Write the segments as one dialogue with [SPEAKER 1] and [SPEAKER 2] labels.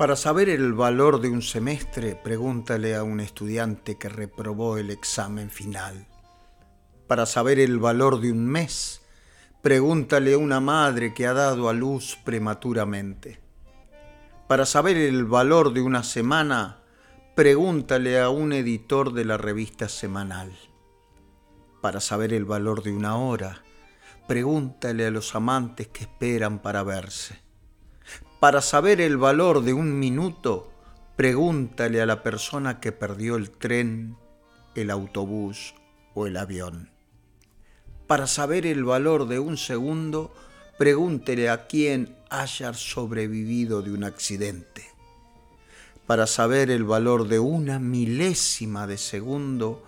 [SPEAKER 1] Para saber el valor de un semestre, pregúntale a un estudiante que reprobó el examen final. Para saber el valor de un mes, pregúntale a una madre que ha dado a luz prematuramente. Para saber el valor de una semana, pregúntale a un editor de la revista semanal. Para saber el valor de una hora, pregúntale a los amantes que esperan para verse. Para saber el valor de un minuto, pregúntale a la persona que perdió el tren, el autobús o el avión. Para saber el valor de un segundo, pregúntele a quien haya sobrevivido de un accidente. Para saber el valor de una milésima de segundo,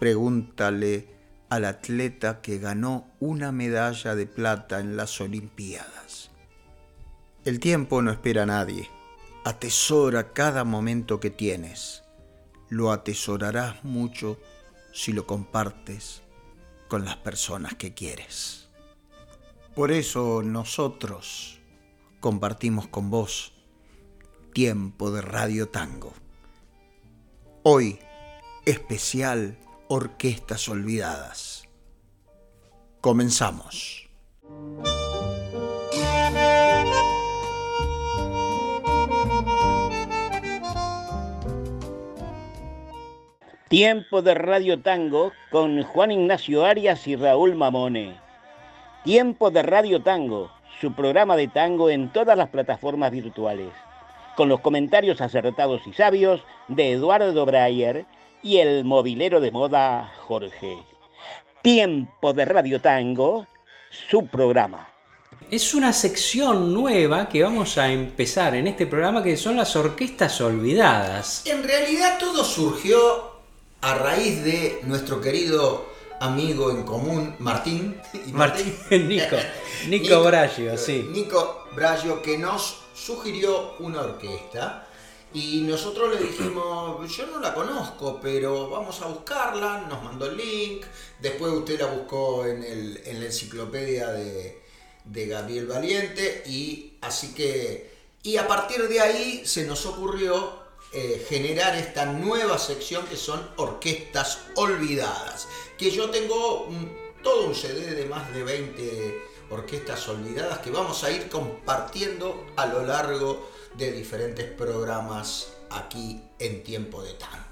[SPEAKER 1] pregúntale al atleta que ganó una medalla de plata en las Olimpiadas. El tiempo no espera a nadie. Atesora cada momento que tienes. Lo atesorarás mucho si lo compartes con las personas que quieres. Por eso nosotros compartimos con vos tiempo de Radio Tango. Hoy, especial Orquestas Olvidadas. Comenzamos.
[SPEAKER 2] Tiempo de Radio Tango con Juan Ignacio Arias y Raúl Mamone. Tiempo de Radio Tango, su programa de tango en todas las plataformas virtuales, con los comentarios acertados y sabios de Eduardo Breyer y el movilero de moda Jorge. Tiempo de Radio Tango, su programa.
[SPEAKER 3] Es una sección nueva que vamos a empezar en este programa que son las orquestas olvidadas.
[SPEAKER 1] En realidad todo surgió a raíz de nuestro querido amigo en común, Martín.
[SPEAKER 3] Martín, Nico, Nico, Nico sí.
[SPEAKER 1] Nico que nos sugirió una orquesta. Y nosotros le dijimos, yo no la conozco, pero vamos a buscarla, nos mandó el link, después usted la buscó en, el, en la enciclopedia de, de, Gabriel Valiente, y así que, y a partir de ahí se nos ocurrió eh, generar esta nueva sección que son orquestas olvidadas. Que yo tengo todo un CD de más de 20 orquestas olvidadas que vamos a ir compartiendo a lo largo de diferentes programas aquí en Tiempo de Tango.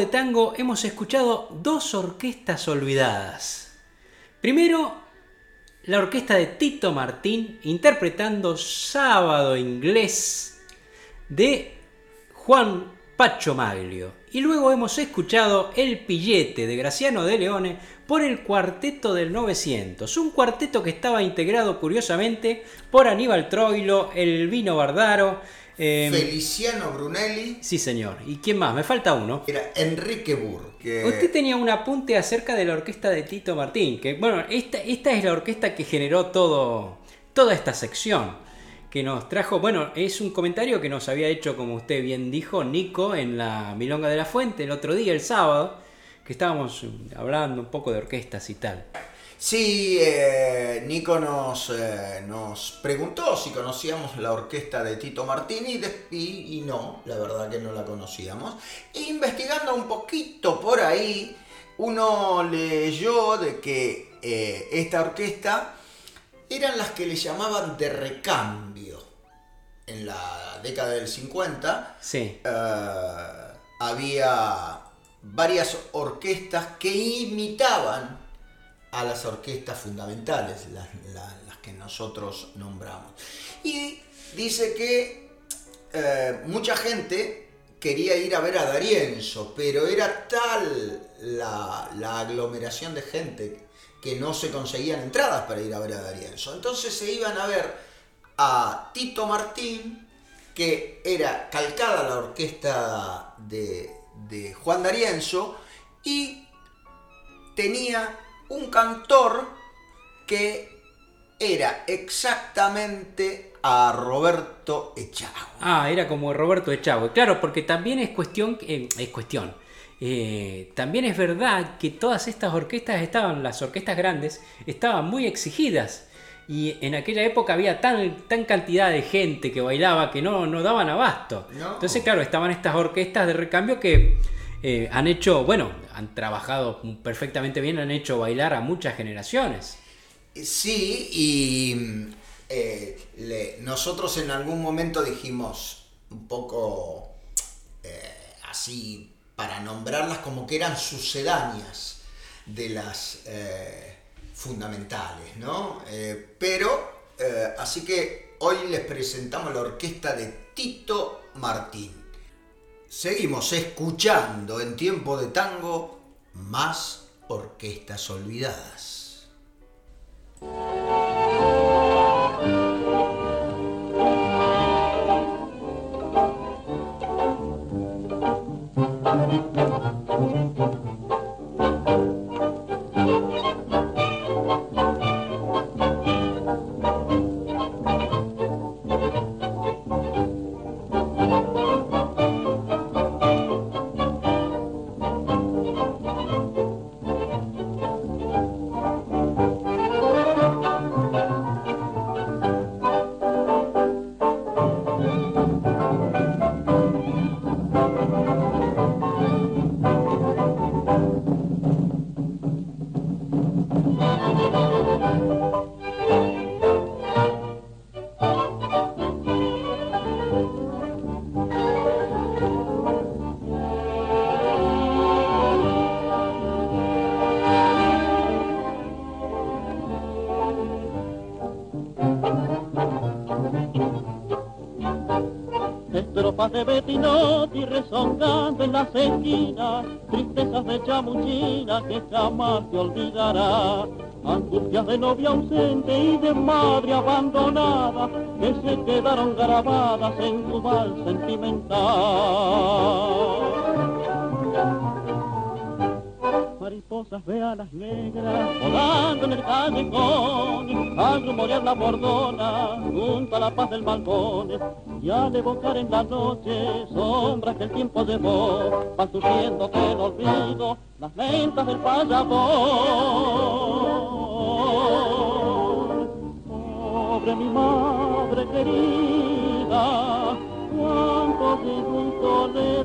[SPEAKER 3] De tango hemos escuchado dos orquestas olvidadas. Primero, la orquesta de Tito Martín interpretando Sábado Inglés de Juan Pacho Maglio. Y luego hemos escuchado El Pillete de Graciano de Leone por el Cuarteto del 900. Un cuarteto que estaba integrado curiosamente por Aníbal Troilo, El Vino Bardaro,
[SPEAKER 1] Em, Feliciano Brunelli.
[SPEAKER 3] Sí, señor. ¿Y quién más? Me falta uno.
[SPEAKER 1] Era Enrique Burr.
[SPEAKER 3] Usted tenía un apunte acerca de la orquesta de Tito Martín. Que, bueno, esta, esta es la orquesta que generó todo, toda esta sección. Que nos trajo, bueno, es un comentario que nos había hecho, como usted bien dijo, Nico en la Milonga de la Fuente el otro día, el sábado, que estábamos hablando un poco de orquestas y tal.
[SPEAKER 1] Sí, eh, Nico nos, eh, nos preguntó si conocíamos la orquesta de Tito Martini y, no, la verdad que no la conocíamos. investigando un poquito por ahí, uno leyó de que eh, esta orquesta eran las que le llamaban de recambio. En la década del 50
[SPEAKER 3] sí.
[SPEAKER 1] había varias orquestas que imitaban a las orquestas fundamentales, las, que nosotros nombramos. Y dice que eh, mucha gente quería ir a ver a Darienzo, pero era tal la, la, aglomeración de gente que no se conseguían entradas para ir a ver a Darienzo. Entonces se iban a ver a Tito Martín, que era calcada la orquesta de, de Juan Darienzo, y tenía un cantor que era exactamente a Roberto Echagüe.
[SPEAKER 3] Ah, era como Roberto Echagüe. Claro, porque también es cuestión, eh, es cuestión. Eh, también es verdad que todas estas orquestas estaban, las orquestas grandes, estaban muy exigidas. Y en aquella época había tan, tan cantidad de gente que bailaba que no, no daban abasto. Entonces, claro, estaban estas orquestas de recambio que eh, han hecho, bueno, han trabajado perfectamente bien, han hecho bailar a muchas generaciones.
[SPEAKER 1] Sí, y eh, nosotros en algún momento dijimos un poco eh, así, para nombrarlas como que eran sucedáneas de las fundamentales, ¿no? pero, así que hoy les presentamos la orquesta de Tito Martín. Seguimos escuchando en tiempo de tango más orquestas olvidadas.
[SPEAKER 4] De Betinotti rezongando en las esquinas, tristezas de chamuchina que jamás se olvidará, angustias de novia ausente y de madre abandonada que se quedaron grabadas en tu mal sentimental mariposas ve las negras volando en el callejón al rumorear la bordona junto a la paz del balcón y al evocar en la noche sombras que el tiempo llevó van subiendo el olvido las lentas del payabón pobre mi madre querida cuánto de le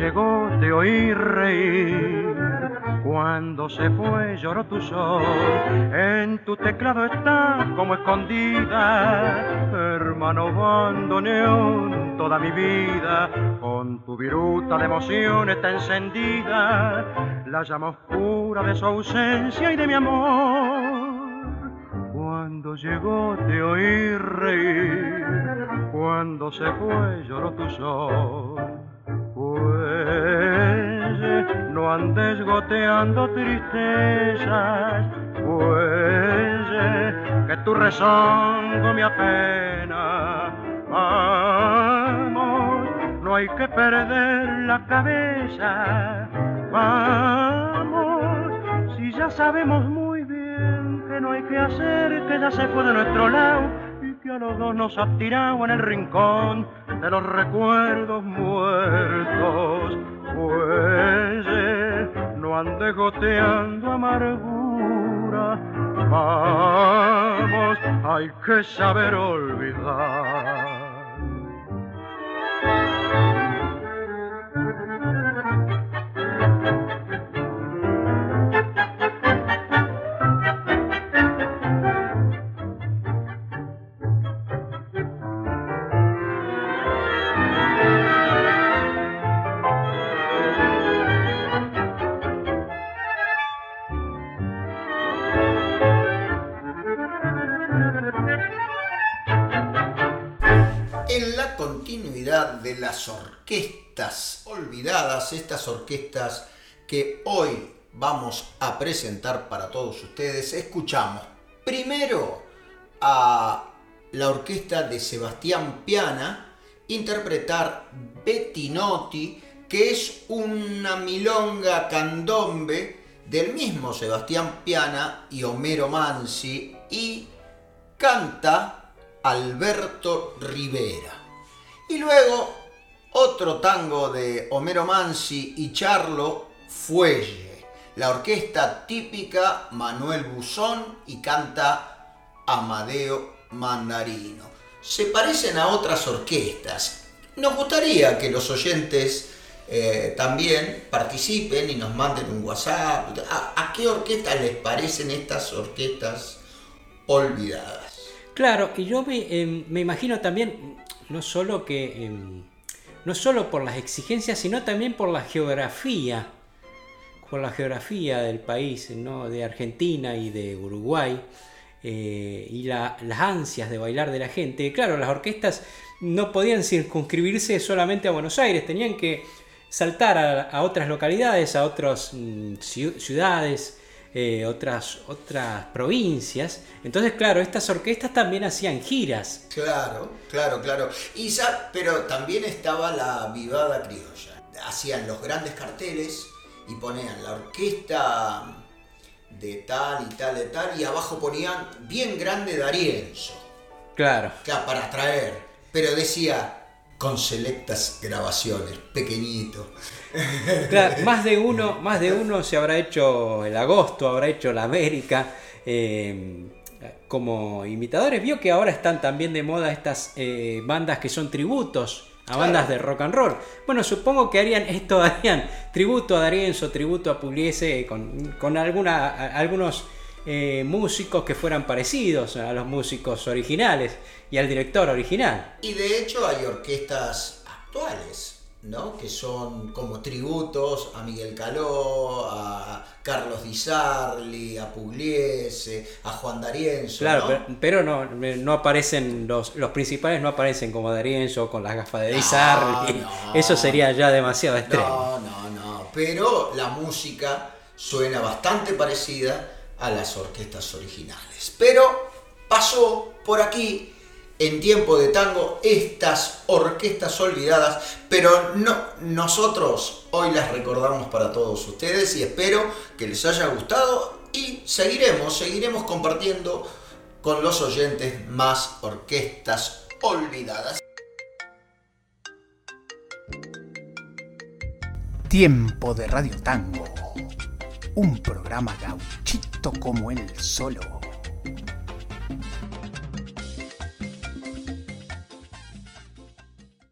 [SPEAKER 5] llegó te oí reír, cuando se fue lloró tu sol, en tu teclado está como escondida, hermano bandoneón, toda mi vida, con tu viruta de emoción está encendida, la llama oscura de su ausencia y de mi amor. Cuando llegó te oí reír, cuando se fue lloró tu sol no andes goteando tristezas, pues que tu rezongo me apena. Vamos, no hay que perder la cabeza. Vamos, si ya sabemos muy bien que no hay que hacer, que ya se fue de nuestro lado y que a los dos nos ha tirado en el rincón de los recuerdos muertos, pues ande goteando amargura. Vamos, hay que saber olvidar.
[SPEAKER 1] Orquestas olvidadas, estas orquestas que hoy vamos a presentar para todos ustedes, escuchamos primero a la orquesta de Sebastián Piana interpretar Bettinotti, que es una milonga candombe del mismo Sebastián Piana y Homero Mansi y canta Alberto Rivera. Y luego otro tango de Homero Mansi y Charlo Fuelle. La orquesta típica Manuel Buzón y canta Amadeo Mandarino. Se parecen a otras orquestas. Nos gustaría que los oyentes eh, también participen y nos manden un WhatsApp. ¿A, qué orquestas les parecen estas orquestas olvidadas?
[SPEAKER 3] Claro, y yo me, em, me imagino también, no solo que em, no solo por las exigencias, sino también por la geografía, por la geografía del país, ¿no? de Argentina y de Uruguay, eh, y las ansias de bailar de la gente. Claro, las orquestas no podían circunscribirse solamente a Buenos Aires, tenían que saltar a, otras localidades, a otras mm, ciudades, eh, otras, otras provincias. Entonces, claro, estas orquestas también hacían giras.
[SPEAKER 1] Claro, claro, claro. Y, pero también estaba la vivada criolla. Hacían los grandes carteles y ponían la orquesta de tal y tal y tal y abajo ponían bien grande Darienzo.
[SPEAKER 3] Claro.
[SPEAKER 1] Claro, para atraer. Pero decía con selectas grabaciones, pequeñito.
[SPEAKER 3] más de uno, más de uno se habrá hecho el agosto, habrá hecho la América. Eh, como imitadores, vio que ahora están también de moda estas eh, bandas que son tributos a bandas de rock and roll. Bueno, supongo que harían esto, harían tributo a Darienzo, tributo a Pugliese, con, con alguna, algunos eh, músicos que fueran parecidos a los músicos originales y al director original.
[SPEAKER 1] Y de hecho hay orquestas actuales, ¿no? Que son como tributos a Miguel Caló, a Carlos Di Sarli, a Pugliese, a Juan D'Arienzo.
[SPEAKER 3] Claro, pero, no, no aparecen, los, los principales no aparecen como D'Arienzo con las gafas de Di Sarli. Eso sería ya demasiado extremo.
[SPEAKER 1] No, no, no. Pero la música suena bastante parecida a las orquestas originales. Pero pasó por aquí en tiempo de tango estas orquestas olvidadas, pero no, nosotros hoy las recordamos para todos ustedes y espero que les haya gustado y seguiremos, seguiremos compartiendo con los oyentes más orquestas olvidadas.
[SPEAKER 6] Tiempo de Radio Tango un programa gauchito como él solo.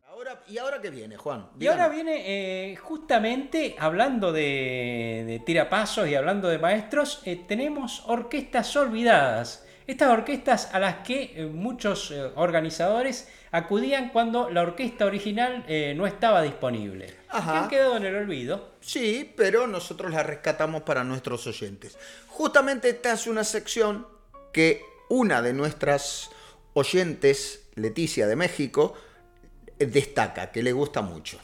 [SPEAKER 1] Ahora, y ahora qué viene, Juan?
[SPEAKER 3] Y ahora viene eh, justamente hablando de, de tirapasos y hablando de maestros, eh, tenemos orquestas olvidadas. Estas orquestas a las que eh, muchos eh, organizadores acudían cuando la orquesta original eh, no estaba disponible.
[SPEAKER 1] Ajá.
[SPEAKER 3] Que han quedado en el olvido.
[SPEAKER 1] Sí, pero nosotros la rescatamos para nuestros oyentes. Justamente esta es una sección que una de nuestras oyentes, Leticia de México, destaca, que le gusta mucho.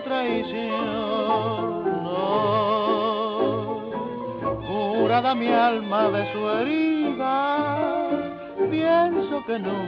[SPEAKER 7] Traición. No, curada mi alma de su herida, pienso que nunca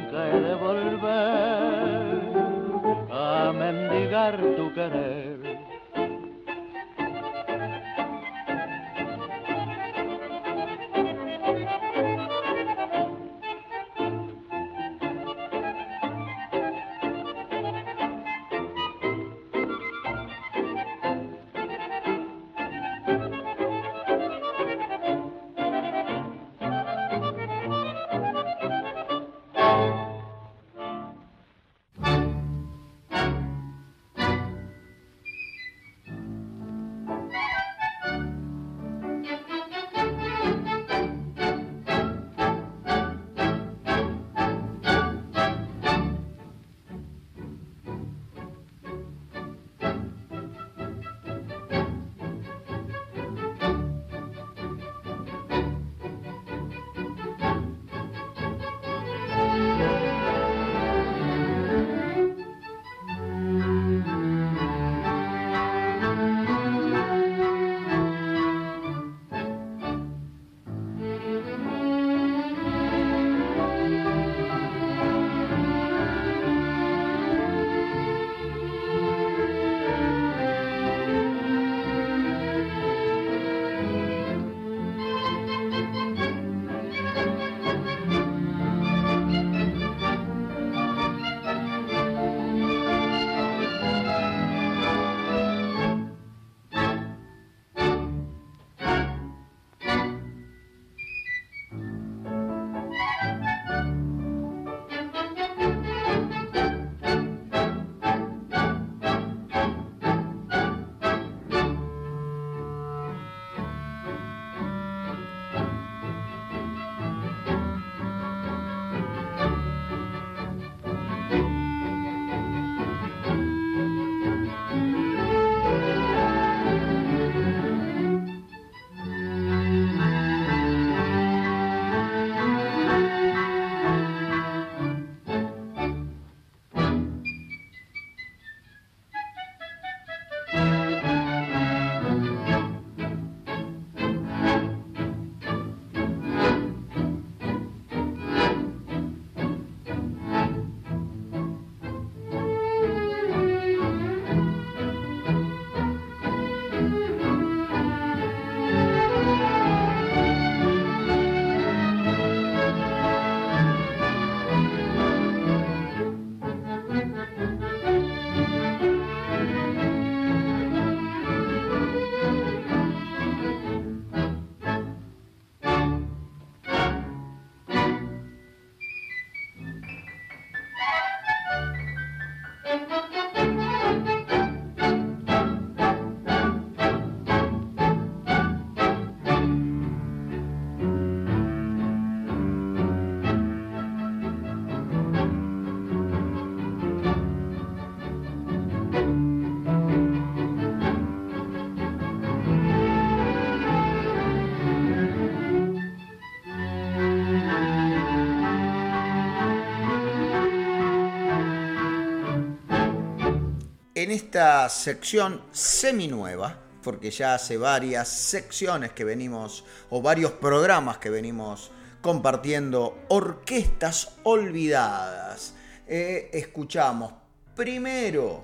[SPEAKER 1] en esta sección seminueva, porque ya hace varias secciones que venimos, o varios programas que venimos compartiendo, orquestas olvidadas. Eh, escuchamos primero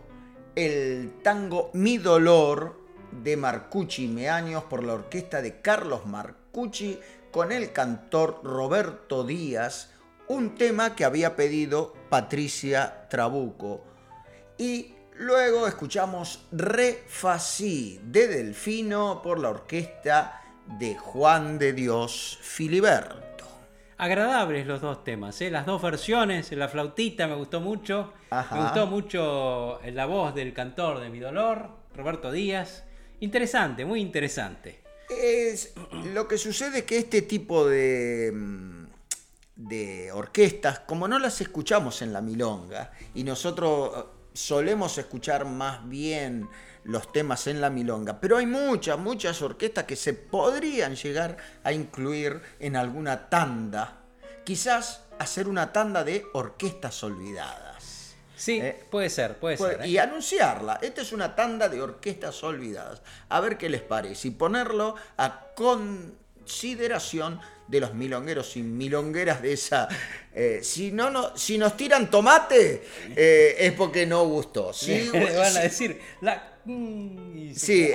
[SPEAKER 1] el tango Mi Dolor de Marcucci Meaños por la orquesta de Carlos Marcucci con el cantor Roberto Díaz, un tema que había pedido Patricia Trabuco. Y luego escuchamos Re Fací de Delfino por la orquesta de Juan de Dios Filiberto.
[SPEAKER 3] Agradables los dos temas, ¿eh? las dos versiones, la flautita me gustó mucho, me gustó mucho la voz del cantor de Mi Dolor, Roberto Díaz. Interesante, muy interesante.
[SPEAKER 1] Es, lo que sucede es que este tipo de, mm, de orquestas, como no las escuchamos en la milonga, y nosotros solemos escuchar más bien los temas en la milonga, pero hay muchas, muchas orquestas que se podrían llegar a incluir en alguna tanda, quizás hacer una tanda de orquestas olvidadas.
[SPEAKER 3] Sí, eh, puede ser, puede ser.
[SPEAKER 1] ¿eh? Y anunciarla. Esta es una tanda de orquestas olvidadas. A ver qué les parece. Y ponerlo a consideración de los milongueros y milongueras de esa. Eh, si, no, no, si nos tiran tomate, es porque no gustó.
[SPEAKER 3] Sí, van a decir, la y se,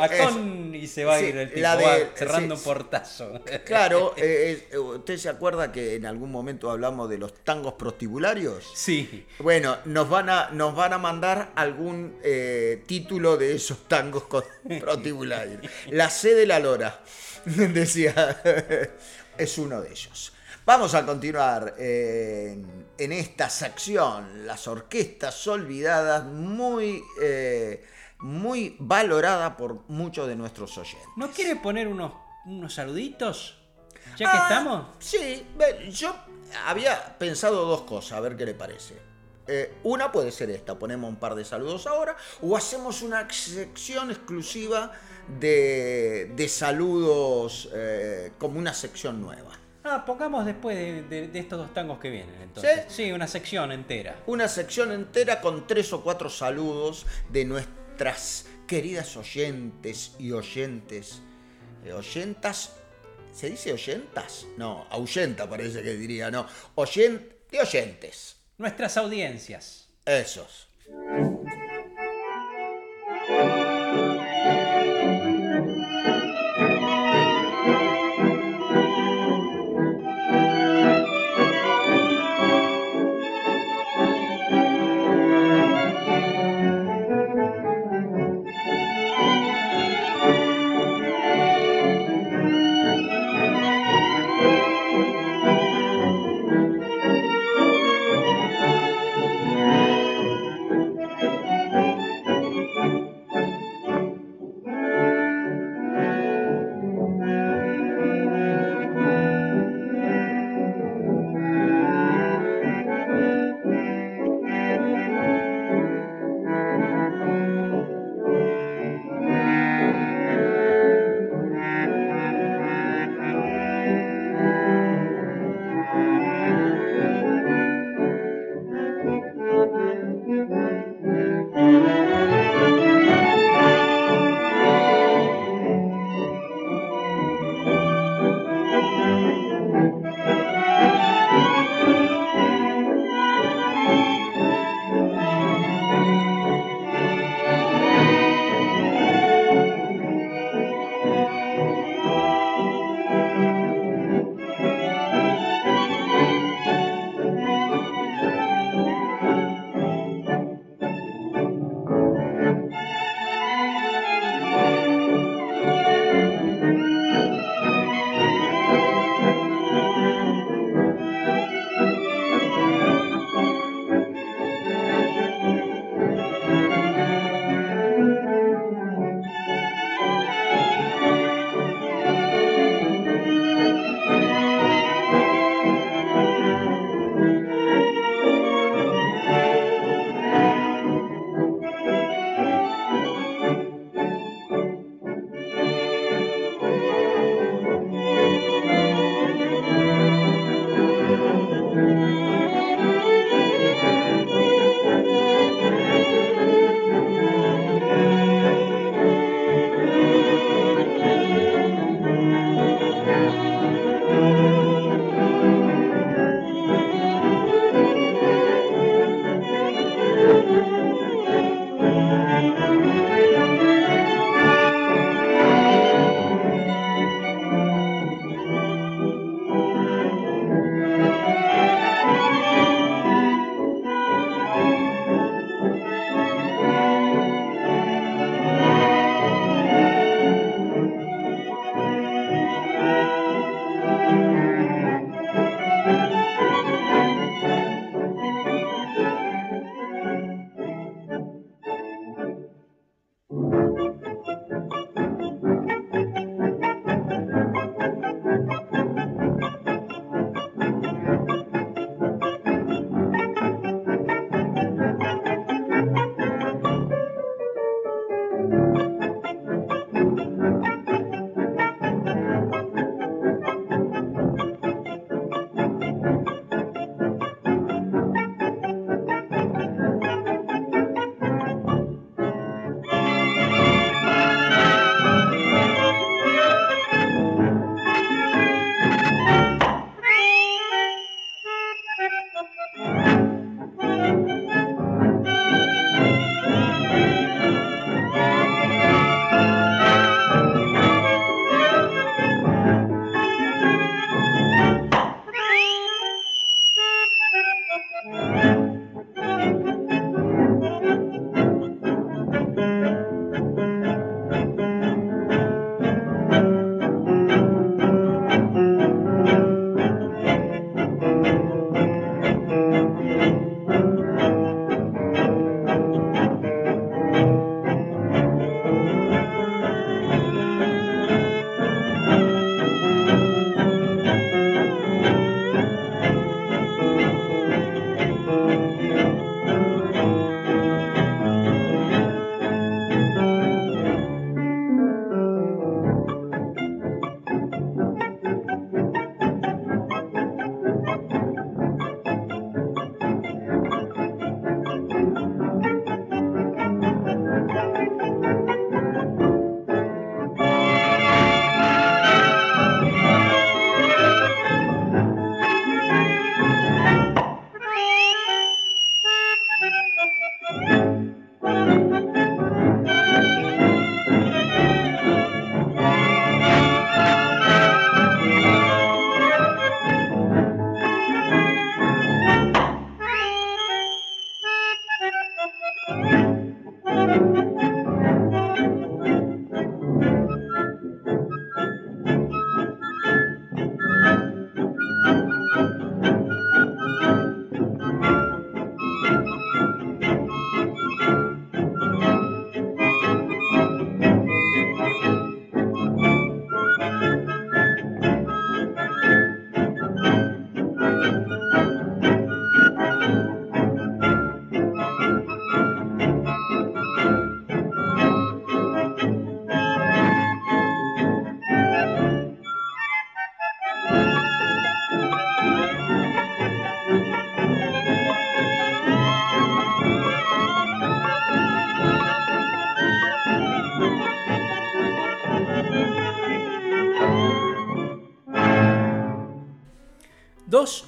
[SPEAKER 3] y se va a ir el tipo, cerrando un portazo.
[SPEAKER 1] Claro, eh, eh, ¿usted se acuerda que en algún momento hablamos de los tangos prostibularios?
[SPEAKER 3] Sí.
[SPEAKER 1] Bueno, nos van a, nos van a mandar algún eh, título de esos tangos prostibularios. La C de la Lora, decía, es uno de ellos. Vamos a continuar en, esta sección, las orquestas olvidadas, muy muy valorada por muchos de nuestros oyentes.
[SPEAKER 3] ¿No quiere poner unos, unos saluditos? Ya que ah, estamos.
[SPEAKER 1] Sí, yo había pensado dos cosas, a ver qué le parece. Eh, una puede ser esta, ponemos un par de saludos ahora, o hacemos una sección exclusiva de, de saludos eh, como una sección nueva.
[SPEAKER 3] Ah, pongamos después de, de, estos dos tangos que vienen, entonces. ¿Sí? sí, una sección entera.
[SPEAKER 1] Una sección entera con tres o cuatro saludos de nuestro queridas oyentes y oyentes. Eh, oyentas, ¿se dice oyentas? No, ahuyenta parece que diría, no. Oyente de oyentes.
[SPEAKER 3] Nuestras audiencias.
[SPEAKER 1] Esos.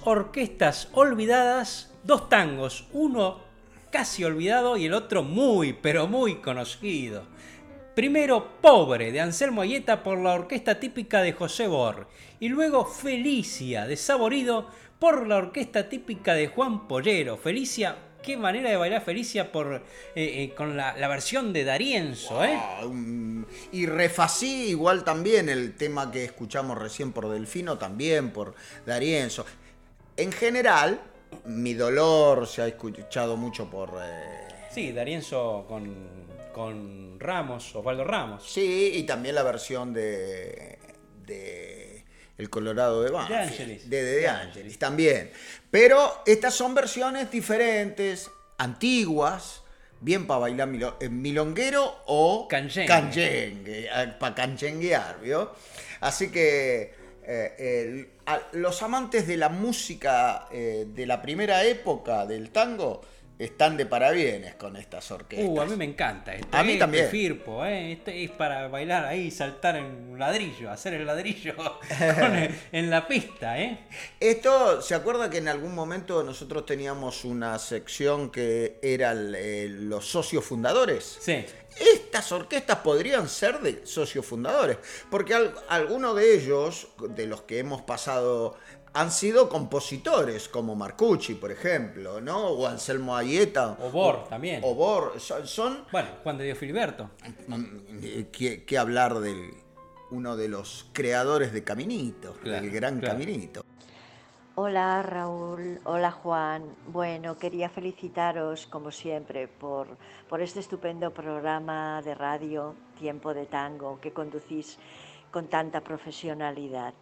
[SPEAKER 3] Orquestas olvidadas, dos tangos, uno casi olvidado y el otro muy, pero muy conocido. Primero Pobre de Anselmo Ayeta por la orquesta típica de José Bor y luego Felicia de Saborido por la orquesta típica de Juan Pollero. Felicia, qué manera de bailar Felicia por, eh, eh, con la, versión de Darienzo, ¿eh?
[SPEAKER 1] Y refací igual también el tema que escuchamos recién por Delfino, también por Darienzo. En general, mi dolor se ha escuchado mucho por... eh,
[SPEAKER 3] Sí, Darienzo con, con Ramos, Osvaldo Ramos.
[SPEAKER 1] sí, y también la versión de... de El Colorado de Banfield.
[SPEAKER 3] Angelis.
[SPEAKER 1] De De Angelis también. Pero estas son versiones diferentes, antiguas, bien para bailar milo- eh, milonguero o
[SPEAKER 3] Canyengue.
[SPEAKER 1] para canchenguear, ¿vio? Así que eh, los amantes de la música eh, de la primera época del tango están de parabienes con estas orquestas.
[SPEAKER 3] Uh, a mí me encanta.
[SPEAKER 1] A mí
[SPEAKER 3] eh,
[SPEAKER 1] también.
[SPEAKER 3] Firpo, eh. Este es para bailar ahí, saltar en un ladrillo, hacer el ladrillo el- en la pista, ¿eh?
[SPEAKER 1] Esto, ¿se acuerda que en algún momento nosotros teníamos una sección que era el- eh, los socios fundadores?
[SPEAKER 3] Sí.
[SPEAKER 1] Estas orquestas podrían ser de socios fundadores, porque al- algunos de ellos, de los que hemos pasado, han sido compositores, como Marcucci, por ejemplo, ¿no? O Anselmo Ayeta.
[SPEAKER 3] O Bor también.
[SPEAKER 1] O Bor. Son, son
[SPEAKER 3] Bueno, Juan de Dios Filiberto.
[SPEAKER 1] eh, que, que hablar del uno de los creadores de Caminito,
[SPEAKER 3] Claro,
[SPEAKER 1] el gran
[SPEAKER 3] claro.
[SPEAKER 1] Caminito.
[SPEAKER 8] Hola Raúl, hola Juan. Bueno, quería felicitaros como siempre por, por este estupendo programa de radio Tiempo de Tango que conducís con tanta profesionalidad.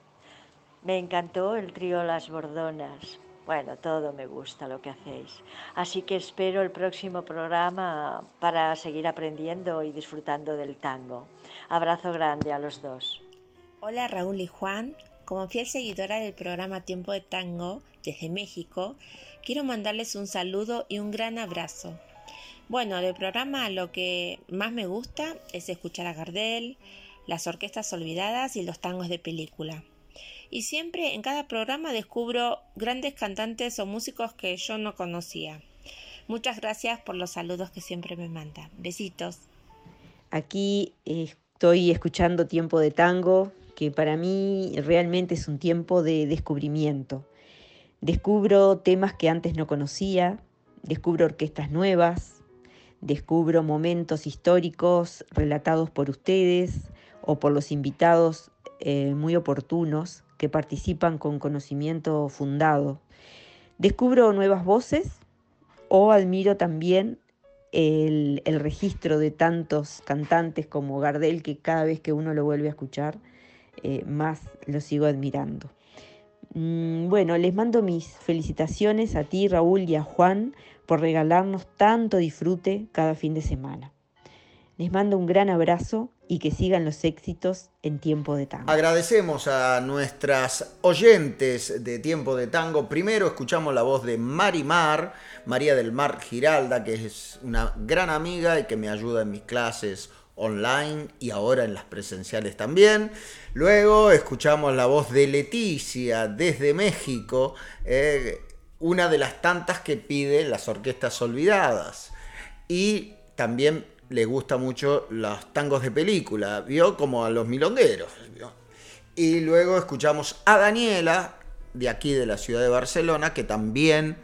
[SPEAKER 8] Me encantó el trío Las Bordonas. Bueno, todo me gusta lo que hacéis. Así que espero el próximo programa para seguir aprendiendo y disfrutando del tango. Abrazo grande a los dos.
[SPEAKER 9] Hola Raúl y Juan, como fiel seguidora del programa Tiempo de Tango desde México, quiero mandarles un saludo y un gran abrazo. Bueno, del programa lo que más me gusta es escuchar a Gardel, las orquestas olvidadas y los tangos de película. Y siempre en cada programa descubro grandes cantantes o músicos que yo no conocía. Muchas gracias por los saludos que siempre me mandan. Besitos.
[SPEAKER 10] Aquí estoy escuchando Tiempo de Tango, que para mí realmente es un tiempo de descubrimiento. Descubro temas que antes no conocía, descubro orquestas nuevas, descubro momentos históricos relatados por ustedes o por los invitados eh, muy oportunos que participan con conocimiento fundado. Descubro nuevas voces o admiro también el, registro de tantos cantantes como Gardel que cada vez que uno lo vuelve a escuchar, eh, más lo sigo admirando. Mm, bueno, les mando mis felicitaciones a ti, Raúl, y a Juan por regalarnos tanto disfrute cada fin de semana. Les mando un gran abrazo y que sigan los éxitos en Tiempo de Tango.
[SPEAKER 1] Agradecemos a nuestras oyentes de Tiempo de Tango. Primero escuchamos la voz de Marimar, María del Mar Giralda, que es una gran amiga y que me ayuda en mis clases online y ahora en las presenciales también. Luego escuchamos la voz de Leticia desde México, eh, una de las tantas que pide las orquestas olvidadas. Y también le gusta mucho los tangos de película, vio como a los milongueros. Y luego escuchamos a Daniela, de aquí de la ciudad de Barcelona, que también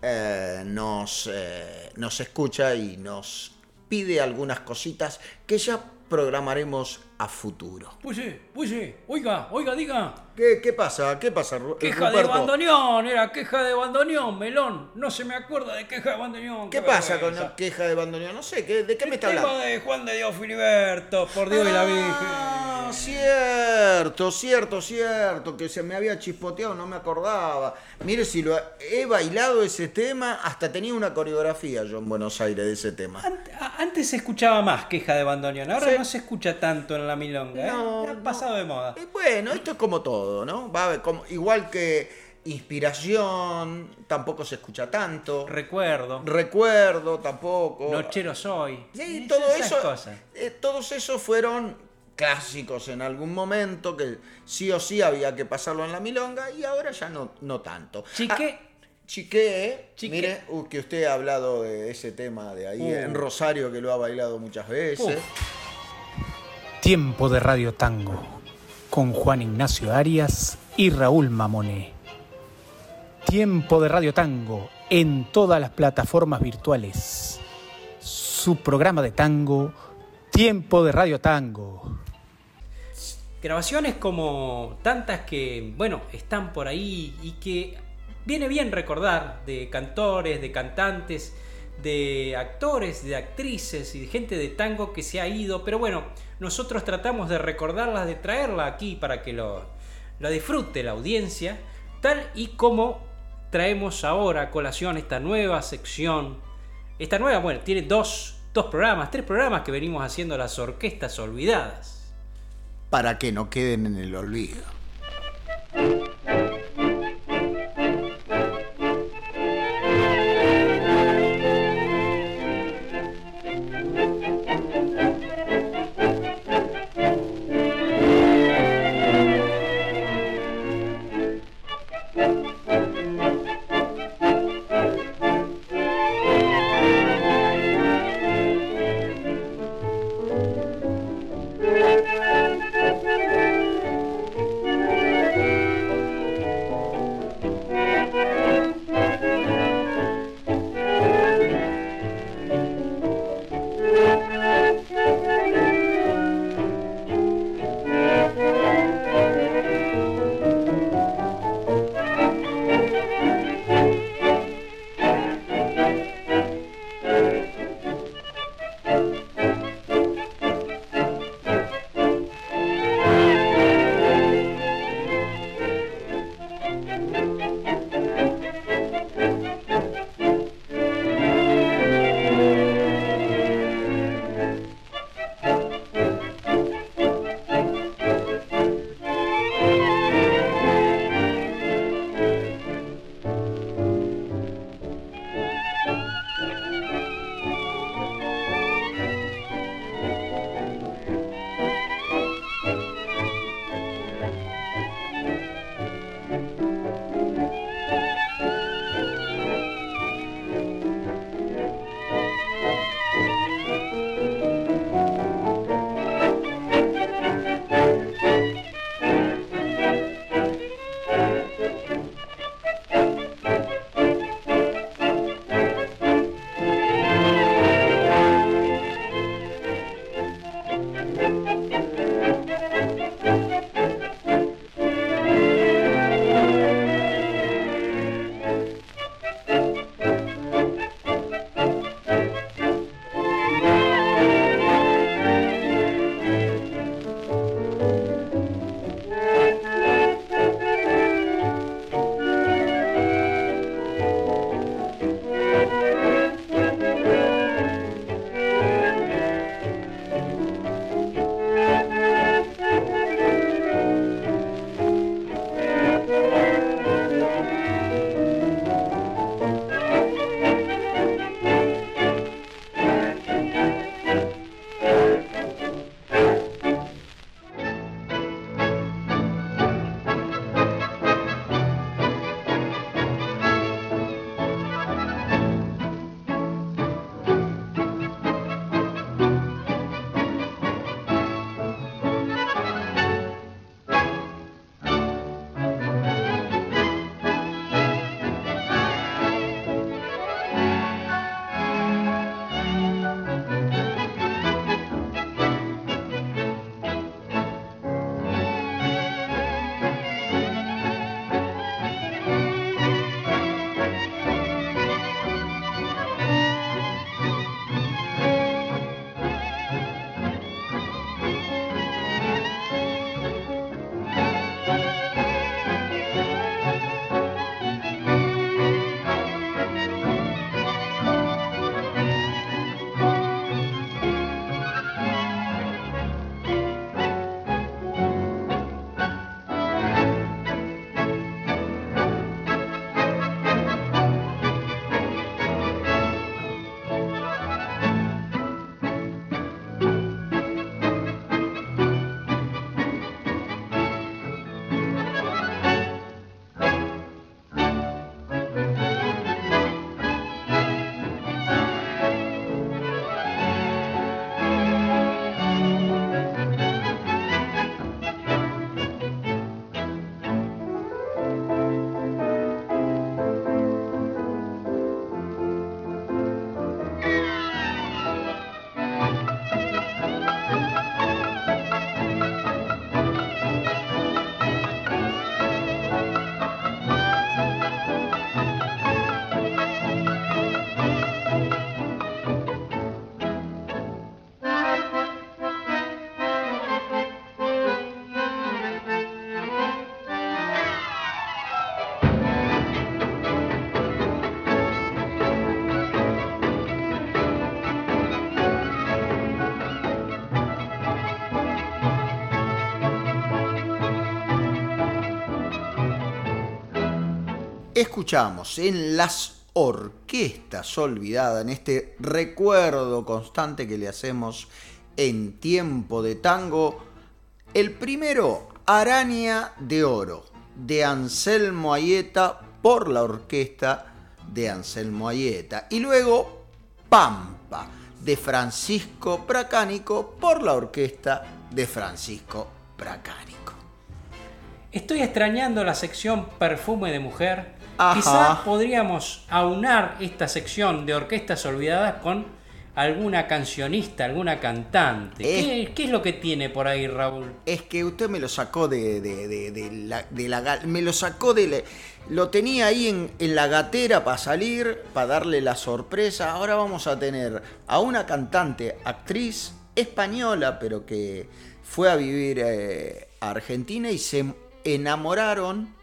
[SPEAKER 1] eh, nos, eh, nos escucha y nos pide algunas cositas que ya programaremos a futuro.
[SPEAKER 11] Pues sí, pues sí. Oiga, oiga, diga.
[SPEAKER 1] ¿Qué, qué pasa? ¿Qué pasa,
[SPEAKER 11] Queja de bandoneón, era queja de bandoneón, melón. No se me acuerda de queja de bandoneón.
[SPEAKER 1] ¿Qué, pasa con la queja de bandoneón? No sé, ¿de qué me está hablando?
[SPEAKER 11] El tema de Juan de Dios Filiberto, por Dios y la Virgen.
[SPEAKER 1] Cierto, cierto, cierto, que se me había chispoteado, no me acordaba. Mire, si lo he bailado ese tema, hasta tenía una coreografía yo en Buenos Aires de ese tema.
[SPEAKER 3] Antes se escuchaba más queja de bandoneón, ahora no se escucha tanto en la milonga, ¿eh? ha pasado de moda.
[SPEAKER 1] bueno, esto es como todo, ¿no? Va, como, igual que inspiración, tampoco se escucha tanto.
[SPEAKER 3] Recuerdo.
[SPEAKER 1] Recuerdo, tampoco.
[SPEAKER 3] Nochero soy.
[SPEAKER 1] Sí, todo eso. Eh, todos esos fueron clásicos en algún momento, que sí o sí había que pasarlo en la milonga, y ahora ya no, no tanto.
[SPEAKER 3] Chique.
[SPEAKER 1] Ah, chique, mire, uh, que usted ha hablado de ese tema de ahí uh. en Rosario, que lo ha bailado muchas veces.
[SPEAKER 6] Tiempo de Radio Tango, con Juan Ignacio Arias y Raúl Mamone. Tiempo de Radio Tango en todas las plataformas virtuales. Su programa de tango, Tiempo de Radio Tango.
[SPEAKER 3] Grabaciones como tantas que, bueno, están por ahí y que viene bien recordar de cantores, de cantantes, de actores, de actrices y de gente de tango que se ha ido, pero bueno, nosotros tratamos de recordarlas, de traerla aquí para que lo, lo disfrute la audiencia, tal y como traemos ahora a colación esta nueva sección. Esta nueva, bueno, tiene dos, dos programas, tres programas que venimos haciendo las orquestas olvidadas
[SPEAKER 1] para que no queden en el olvido. Escuchamos en las orquestas olvidadas, en este recuerdo constante que le hacemos en tiempo de tango, el primero, Araña de Oro, de Anselmo Ayeta por la orquesta de Anselmo Ayeta. Y luego, Pampa, de Francisco Pracánico por la orquesta de Francisco Pracánico.
[SPEAKER 3] Estoy extrañando la sección Perfume de Mujer. Quizás podríamos aunar esta sección de orquestas olvidadas con alguna cancionista, alguna cantante. ¿Qué, es lo que tiene por ahí, Raúl?
[SPEAKER 1] Es que usted me lo sacó de, de, la, de la, Me lo sacó de... lo tenía ahí en, en la gatera para salir, para darle la sorpresa. Ahora vamos a tener a una cantante, actriz española, pero que fue a vivir eh, a Argentina y se enamoraron,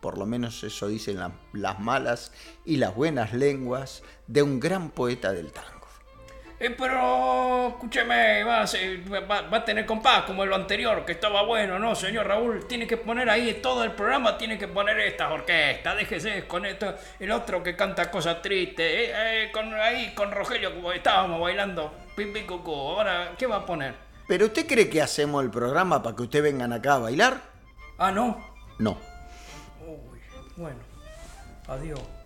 [SPEAKER 1] por lo menos eso dicen las malas y las buenas lenguas, de un gran poeta del tango.
[SPEAKER 11] Eh, pero, escúcheme, va, va, a tener compás como lo anterior, que estaba bueno, ¿no, señor Raúl? Tiene que poner ahí todo el programa, tiene que poner estas orquestas, déjese con esto, el otro que canta cosas tristes, eh, eh, con, ahí con Rogelio, como estábamos bailando, pim pim cucú. Ahora, ¿qué va a poner?
[SPEAKER 1] ¿Pero usted cree que hacemos el programa para que usted vengan acá a bailar?
[SPEAKER 11] Ah, ¿no?
[SPEAKER 1] No.
[SPEAKER 11] Bueno, adiós.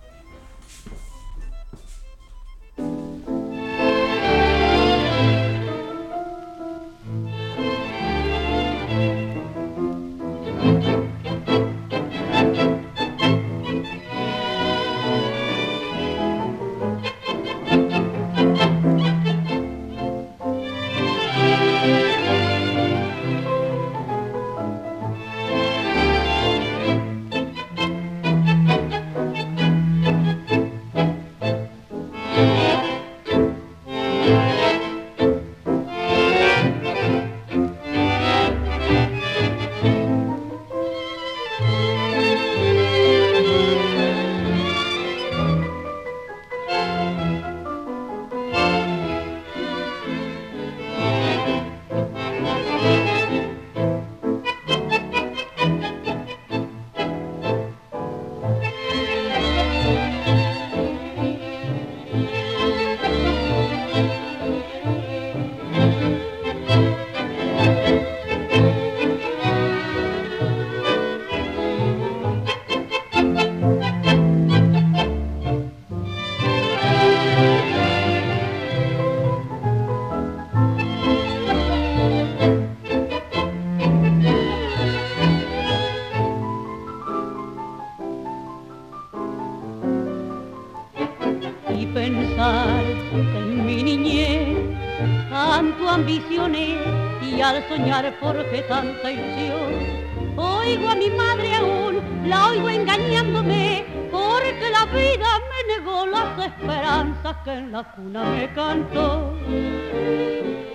[SPEAKER 12] Cuna me cantó.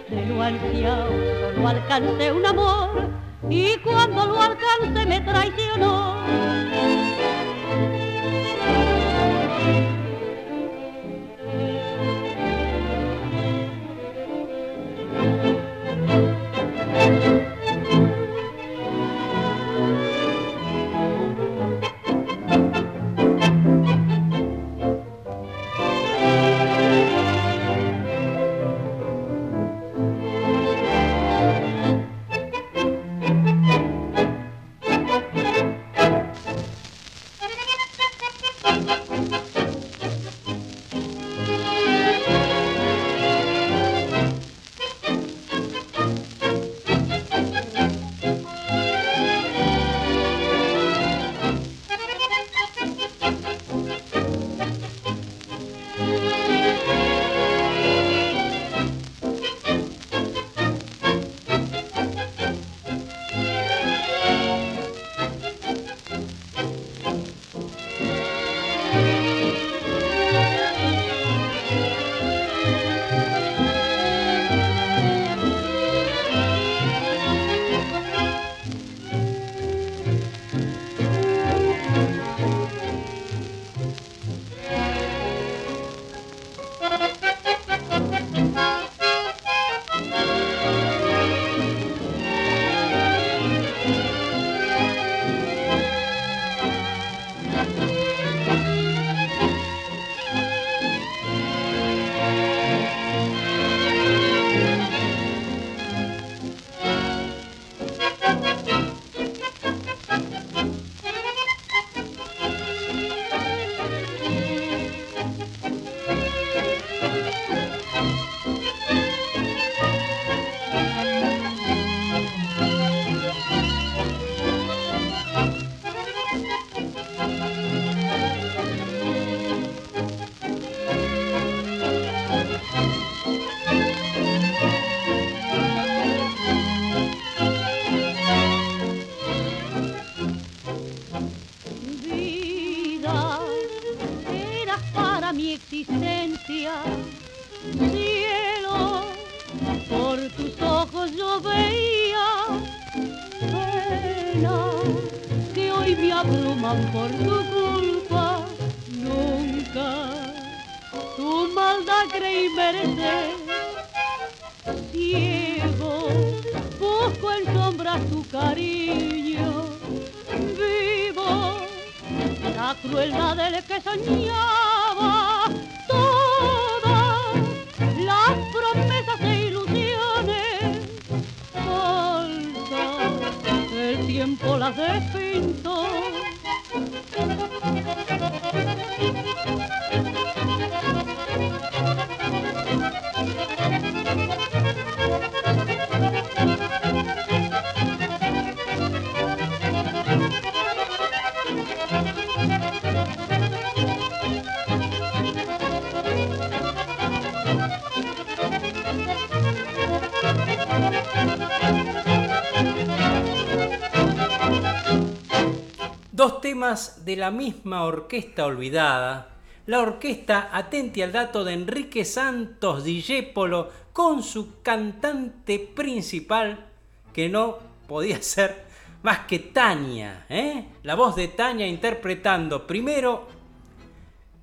[SPEAKER 12] De lo ansiado solo alcancé un amor,
[SPEAKER 3] de la misma orquesta olvidada. La orquesta atente al dato de Enrique Santos Dijépolo con su cantante principal, que no podía ser más que Tania. ¿eh? La voz de Tania interpretando primero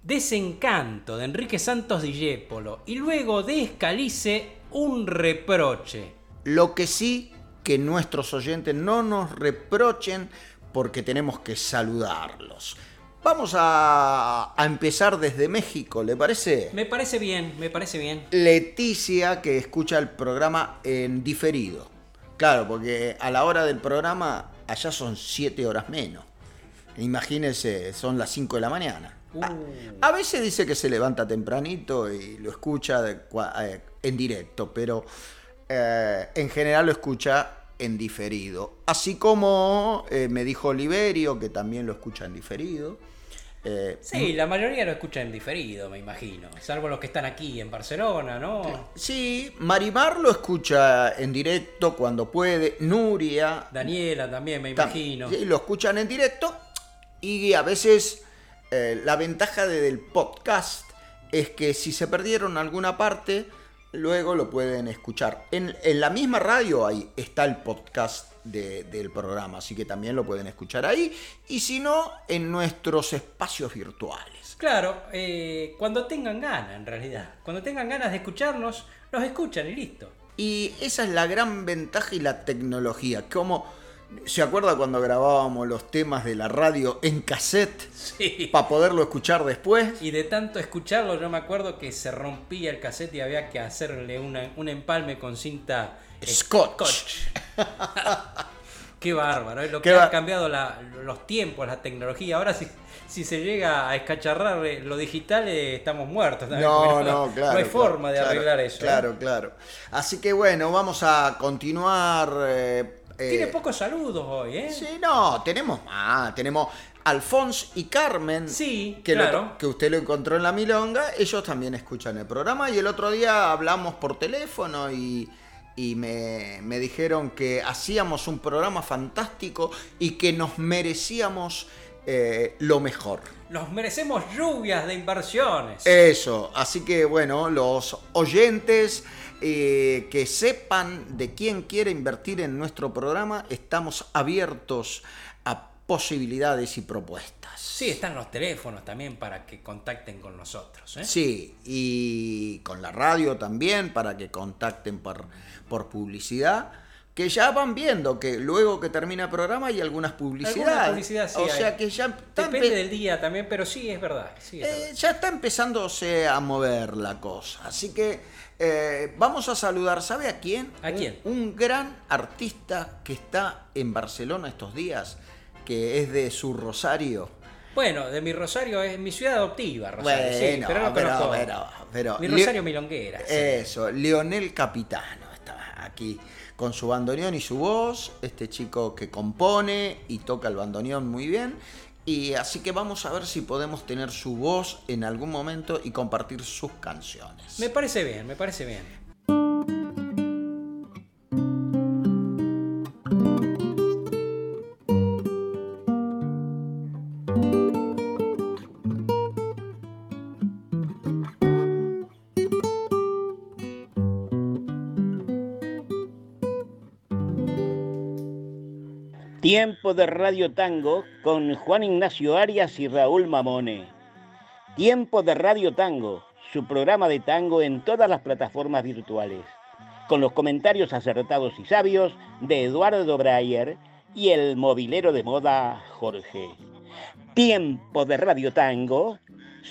[SPEAKER 3] Desencanto de Enrique Santos Dijépolo y luego de Escalice Un reproche.
[SPEAKER 1] Lo que sí que nuestros oyentes no nos reprochen porque tenemos que saludarlos. Vamos a, a empezar desde México, ¿le parece?
[SPEAKER 3] Me parece bien, me parece bien.
[SPEAKER 1] Leticia, que escucha el programa en diferido. Claro, porque a la hora del programa allá son 7 horas menos. Imagínense, son las 5 de la mañana. A, a veces dice que se levanta tempranito y lo escucha de eh, en directo, pero eh, en general lo escucha en diferido. Así como eh, me dijo Oliverio, que también lo escucha en diferido. Eh,
[SPEAKER 3] Sí, la mayoría lo escucha en diferido, me imagino. Salvo los que están aquí en Barcelona, ¿no?
[SPEAKER 1] Sí, Marimar lo escucha en directo cuando puede. Nuria.
[SPEAKER 3] Daniela también, me imagino.
[SPEAKER 1] sí, lo escuchan en directo. Y a veces eh, la ventaja de- del podcast es que si se perdieron alguna parte, luego lo pueden escuchar. En, en la misma radio ahí está el podcast de- del programa, así que también lo pueden escuchar ahí. Y si no, en nuestros espacios virtuales.
[SPEAKER 3] Claro, eh, cuando tengan ganas, en realidad. Cuando tengan ganas de escucharnos, los escuchan y listo.
[SPEAKER 1] Y esa es la gran ventaja y la tecnología. Como, ¿se acuerda cuando grabábamos los temas de la radio en cassette?
[SPEAKER 3] Sí.
[SPEAKER 1] Para poderlo escuchar después.
[SPEAKER 3] Y de tanto escucharlo, yo me acuerdo que se rompía el cassette y había que hacerle una- un empalme con cinta
[SPEAKER 1] Scotch.
[SPEAKER 3] Qué bárbaro, es lo
[SPEAKER 1] Qué
[SPEAKER 3] que han cambiado la- los tiempos, la tecnología. Ahora si, si se llega a escacharrar eh, lo digital, eh, estamos muertos.
[SPEAKER 1] No, no, claro.
[SPEAKER 3] No hay
[SPEAKER 1] claro,
[SPEAKER 3] forma de
[SPEAKER 1] claro,
[SPEAKER 3] arreglar eso. ¿eh?
[SPEAKER 1] Claro, claro. Así que bueno, vamos a continuar. eh, eh,
[SPEAKER 3] Tiene pocos saludos hoy, ¿eh?
[SPEAKER 1] Sí, no, tenemos más. Tenemos Alfons y Carmen.
[SPEAKER 3] Sí,
[SPEAKER 1] que, lo-
[SPEAKER 3] claro.
[SPEAKER 1] que usted lo encontró en la milonga. Ellos también escuchan el programa. Y el otro día hablamos por teléfono y, y me, me dijeron que hacíamos un programa fantástico y que nos merecíamos eh, lo mejor.
[SPEAKER 3] Nos merecemos lluvias de inversiones.
[SPEAKER 1] Eso, así que bueno, los oyentes eh, que sepan de quién quiere invertir en nuestro programa, estamos abiertos a posibilidades y propuestas.
[SPEAKER 3] Sí, están los teléfonos también para que contacten con nosotros. ¿eh?
[SPEAKER 1] Sí, y con la radio también para que contacten por, por publicidad. Que ya van viendo que luego que termina el programa hay algunas publicidades.
[SPEAKER 3] Alguna publicidad sí
[SPEAKER 1] o
[SPEAKER 3] hay.
[SPEAKER 1] sea que ya
[SPEAKER 3] Depende del día también, pero sí, es verdad. sí, es
[SPEAKER 1] Eh,
[SPEAKER 3] verdad.
[SPEAKER 1] ya está empezándose a mover la cosa. Así que eh, vamos a saludar, ¿sabe a quién?
[SPEAKER 3] ¿A quién?
[SPEAKER 1] Un, gran artista que está en Barcelona estos días, que es de su Rosario.
[SPEAKER 3] Bueno, de mi Rosario es mi ciudad adoptiva, Rosario. sí,
[SPEAKER 1] Bueno,
[SPEAKER 3] pero no
[SPEAKER 1] pero-
[SPEAKER 3] conozco.
[SPEAKER 1] pero- pero-
[SPEAKER 3] mi Rosario milonguera. sí.
[SPEAKER 1] Eso, Leonel Capitano estaba aquí con su bandoneón y su voz, este chico que compone y toca el bandoneón muy bien. Y así que vamos a ver si podemos tener su voz en algún momento y compartir sus canciones.
[SPEAKER 3] Me parece bien, me parece bien.
[SPEAKER 2] Tiempo de Radio Tango con Juan Ignacio Arias y Raúl Mamone. Tiempo de Radio Tango, su programa de tango en todas las plataformas virtuales, con los comentarios acertados y sabios de Eduardo Breyer y el movilero de moda Jorge. Tiempo de Radio Tango,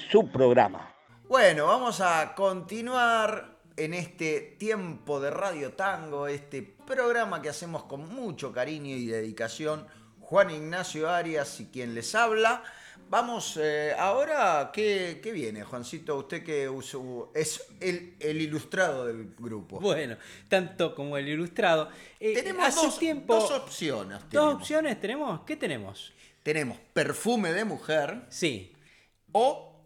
[SPEAKER 2] su programa.
[SPEAKER 1] Bueno, vamos a continuar en este tiempo de Radio Tango, este programa que hacemos con mucho cariño y dedicación. Juan Ignacio Arias y quien les habla. Vamos, eh, ahora, ¿qué, ¿qué, viene, Juancito? Usted que uso, es el, el, ilustrado del grupo.
[SPEAKER 3] Bueno, tanto como el ilustrado.
[SPEAKER 1] Eh, tenemos hace dos, tiempo, dos opciones.
[SPEAKER 3] Dos tenemos. opciones tenemos. ¿Qué tenemos?
[SPEAKER 1] Tenemos perfume de mujer.
[SPEAKER 3] Sí.
[SPEAKER 1] O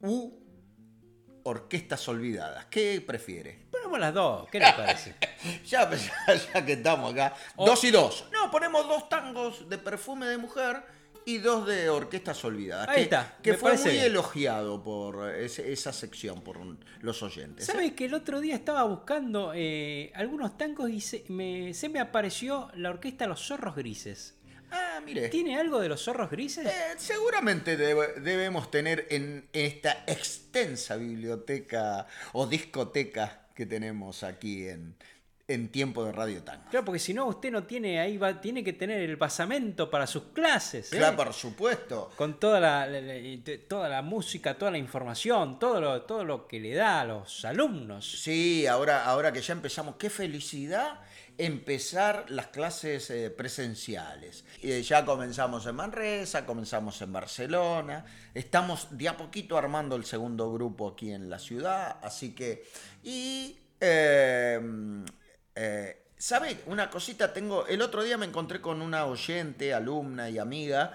[SPEAKER 1] u orquestas olvidadas. ¿Qué prefiere?
[SPEAKER 3] Ponemos las dos. ¿Qué le parece?
[SPEAKER 1] ya, ya, ya, que estamos acá. O... Dos y dos. No, ponemos dos tangos de perfume de mujer y dos de Orquestas Olvidadas.
[SPEAKER 3] Ahí
[SPEAKER 1] que,
[SPEAKER 3] está.
[SPEAKER 1] Que fue muy
[SPEAKER 3] bien.
[SPEAKER 1] elogiado por ese, esa sección, por los oyentes. ¿eh?
[SPEAKER 3] ¿Sabes que el otro día estaba buscando eh, algunos tangos y se me, se me apareció la orquesta Los Zorros Grises?
[SPEAKER 1] Ah, mire.
[SPEAKER 3] ¿Tiene algo de los zorros grises?
[SPEAKER 1] Eh, seguramente debe, debemos tener en esta extensa biblioteca o discoteca que tenemos aquí en, en tiempo de Radio Tango.
[SPEAKER 3] Claro, porque si no, usted no tiene ahí, va, tiene que tener el basamento para sus clases. ¿eh?
[SPEAKER 1] Claro, por supuesto.
[SPEAKER 3] Con toda la, la, la, toda la música, toda la información, todo lo, todo lo que le da a los alumnos.
[SPEAKER 1] Sí, ahora, ahora que ya empezamos, qué felicidad empezar las clases eh, presenciales. Eh, ya comenzamos en Manresa, comenzamos en Barcelona, estamos de a poquito armando el segundo grupo aquí en la ciudad, así que... Y... Eh, eh, ¿Sabe? Una cosita tengo. El otro día me encontré con una oyente, alumna y amiga.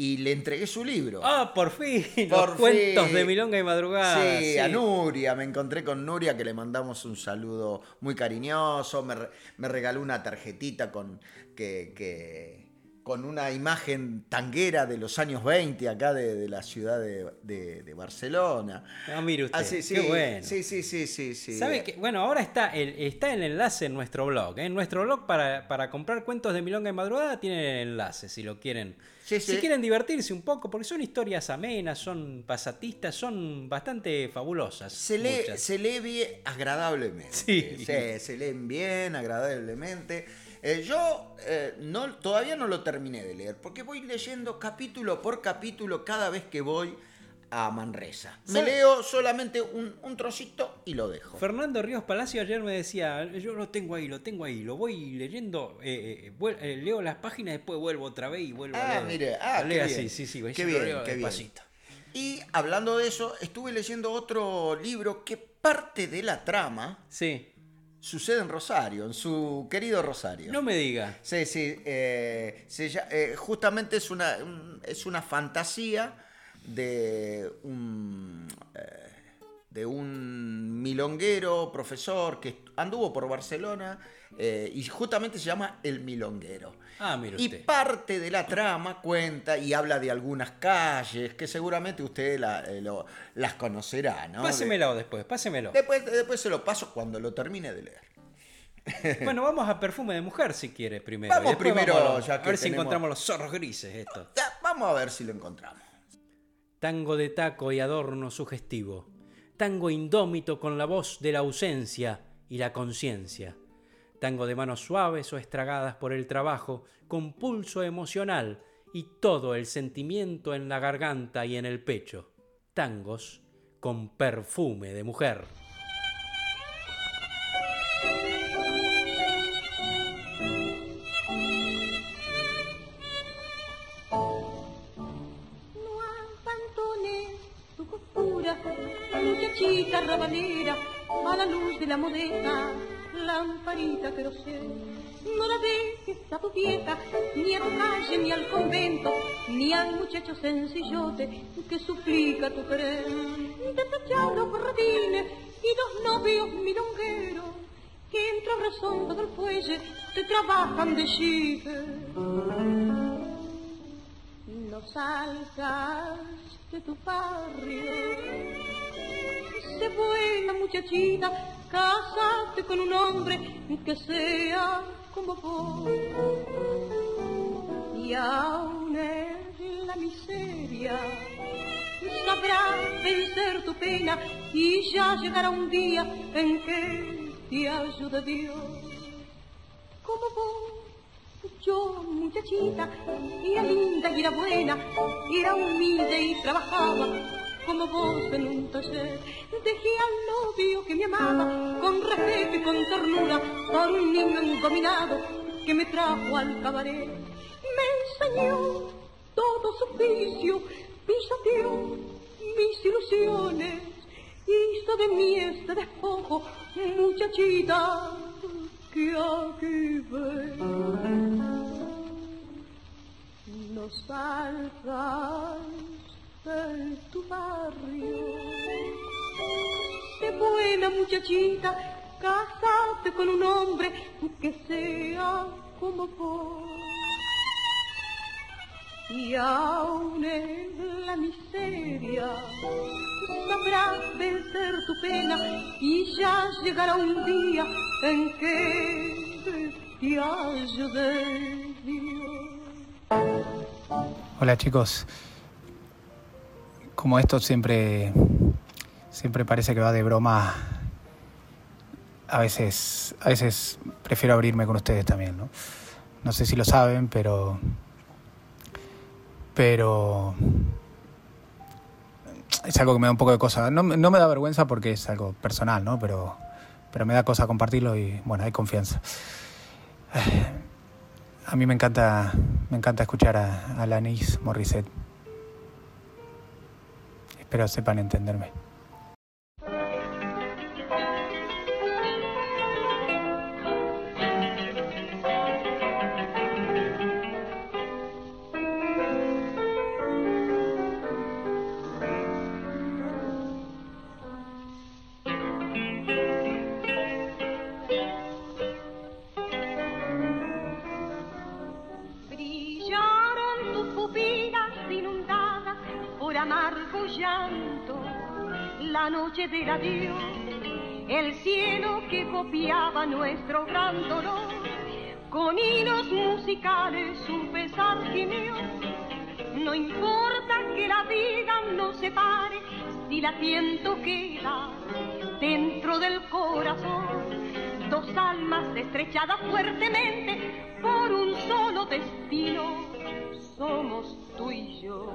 [SPEAKER 1] Y le entregué su libro.
[SPEAKER 3] Ah, por fin.
[SPEAKER 1] Por
[SPEAKER 3] los cuentos
[SPEAKER 1] fin.
[SPEAKER 3] de Milonga y Madrugada.
[SPEAKER 1] Sí, a Nuria. Me encontré con Nuria, que le mandamos un saludo muy cariñoso. Me, me regaló una tarjetita con, que, que- con una imagen tanguera de los años 20 acá de, de la ciudad de, de- de Barcelona.
[SPEAKER 3] Ah, mire usted.
[SPEAKER 1] Ah, sí, sí,
[SPEAKER 3] Qué bueno.
[SPEAKER 1] Sí, sí, sí, sí. sí.
[SPEAKER 3] ¿Sabe que Bueno, ahora está el, está el enlace en nuestro blog. ¿eh? En nuestro blog para, para comprar cuentos de Milonga y Madrugada tienen el enlace si lo quieren.
[SPEAKER 1] Sí,
[SPEAKER 3] Si quieren divertirse un poco, porque son historias amenas, son pasatistas, son bastante fabulosas.
[SPEAKER 1] Se lee,
[SPEAKER 3] muchas.
[SPEAKER 1] se lee bien agradablemente.
[SPEAKER 3] Sí.
[SPEAKER 1] se leen bien, agradablemente. Eh, yo eh, no, todavía no lo terminé de leer, porque voy leyendo capítulo por capítulo cada vez que voy a Manresa. Me
[SPEAKER 3] ¿Sabe?
[SPEAKER 1] leo solamente un, un trocito y lo dejo.
[SPEAKER 3] Fernando Ríos Palacio ayer me decía, yo lo tengo ahí, lo tengo ahí, lo voy leyendo, eh, leo las páginas, después vuelvo otra vez y vuelvo a
[SPEAKER 1] Ah,
[SPEAKER 3] leer.
[SPEAKER 1] mire, ah, qué
[SPEAKER 3] leo
[SPEAKER 1] bien.
[SPEAKER 3] así, sí, sí,
[SPEAKER 1] Qué
[SPEAKER 3] sí, lo
[SPEAKER 1] bien, qué bien. Y hablando de eso, estuve leyendo otro libro que parte de la trama
[SPEAKER 3] Sí,
[SPEAKER 1] sucede en Rosario, en su querido Rosario.
[SPEAKER 3] no me diga.
[SPEAKER 1] Sí, sí. eh, se eh, justamente es una, un- es una fantasía de un, eh, de un milonguero, profesor, que anduvo por Barcelona eh, y justamente se llama El Milonguero.
[SPEAKER 3] Ah, mire
[SPEAKER 1] Y
[SPEAKER 3] usted.
[SPEAKER 1] parte de la trama cuenta y habla de algunas calles que seguramente usted la- eh, lo- las conocerá, ¿no?
[SPEAKER 3] Pásemelo después, pásemelo.
[SPEAKER 1] De- después, después se lo paso cuando lo termine de leer.
[SPEAKER 3] Bueno, vamos a perfume de mujer si quiere primero.
[SPEAKER 1] Vamos
[SPEAKER 3] Y
[SPEAKER 1] primero,
[SPEAKER 3] vamos a, ver si encontramos los zorros grises esto.
[SPEAKER 1] Vamos a ver si lo encontramos.
[SPEAKER 3] Tango de taco y adorno sugestivo. Tango indómito con la voz de la ausencia y la conciencia. Tango de manos suaves o estragadas por el trabajo, con pulso emocional y todo el sentimiento en la garganta y en el pecho. Tangos con perfume de mujer.
[SPEAKER 12] No tu costura, a la luz de la modesta, lamparita querosén. No la dejes a tu vieja, ni a tu calle, ni al convento, ni al muchacho sencillote que suplica tu querer. Desecha los jardines y los novios milongueros, que entre resondo del fuelle te trabajan de chique. No salgas de tu barrio. Sé buena muchachita, cásate con un hombre que sea como vos.
[SPEAKER 13] y aún en la miseria sabrás vencer tu pena y ya llegará un día en que te ayude Dios. Como vos, yo muchachita, era linda y era buena, era humilde y trabajaba como vos en un taller. Dejé al novio que me amaba con respeto y con ternura por un niño engominado que me trajo al cabaret. Me enseñó todo su oficio, pisoteó mis ilusiones, hizo de mí este despojo, muchachita que aquí ves. No salgas de tu barrio, sé buena muchachita, casate con un hombre que sea como vos. Y aún en la miseria sabrás vencer tu pena y ya llegará un día en que te ayude Dios.
[SPEAKER 6] Hola chicos, como esto siempre, siempre parece que va de broma, a veces, a veces prefiero abrirme con ustedes también, ¿no? No sé si lo saben, pero pero es algo que me da un poco de cosa. No, no, me da vergüenza porque es algo personal, ¿no? Pero, pero me da cosa compartirlo y bueno, hay confianza. A mí me encanta, me encanta escuchar a, a Lanis Morissette. Espero sepan entenderme.
[SPEAKER 13] Del adiós, el cielo que copiaba nuestro gran dolor, con hilos musicales su pesar. No importa que la vida nos separe, si la siento queda dentro del corazón. Dos almas estrechadas fuertemente por un solo destino, somos tú y yo.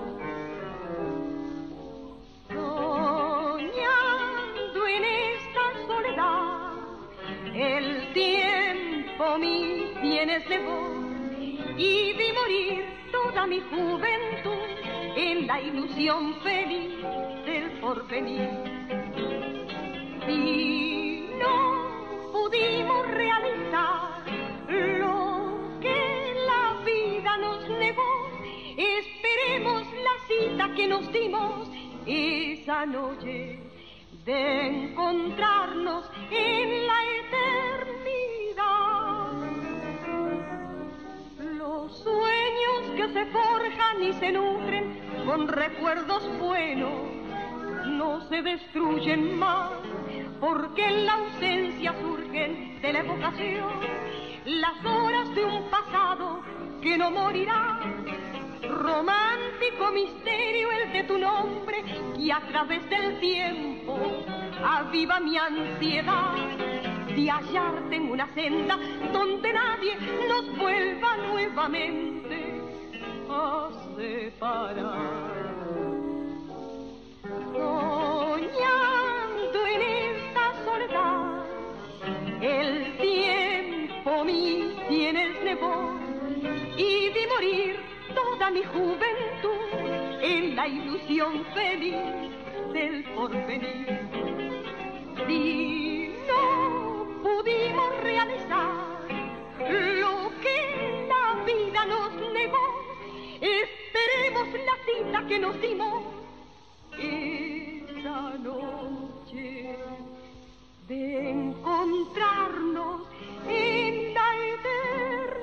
[SPEAKER 13] El tiempo mis bienes llevó y vi morir toda mi juventud en la ilusión feliz del porvenir. Y no pudimos realizar lo que la vida nos negó. Esperemos la cita que nos dimos esa noche de encontrarnos en la eternidad. Los sueños que se forjan y se nutren con recuerdos buenos no se destruyen más porque en la ausencia surgen de la evocación las horas de un pasado que no morirá Romántico misterio el de tu nombre y a través del tiempo aviva mi ansiedad de hallarte en una senda donde nadie nos vuelva nuevamente a separar. Soñando en esta soledad, el tiempo mis tienes nevó y vi morir toda mi juventud en la ilusión feliz del porvenir. Si no pudimos realizar lo que la vida nos negó, esperemos la cita que nos dimos esa noche de encontrarnos en la eternidad.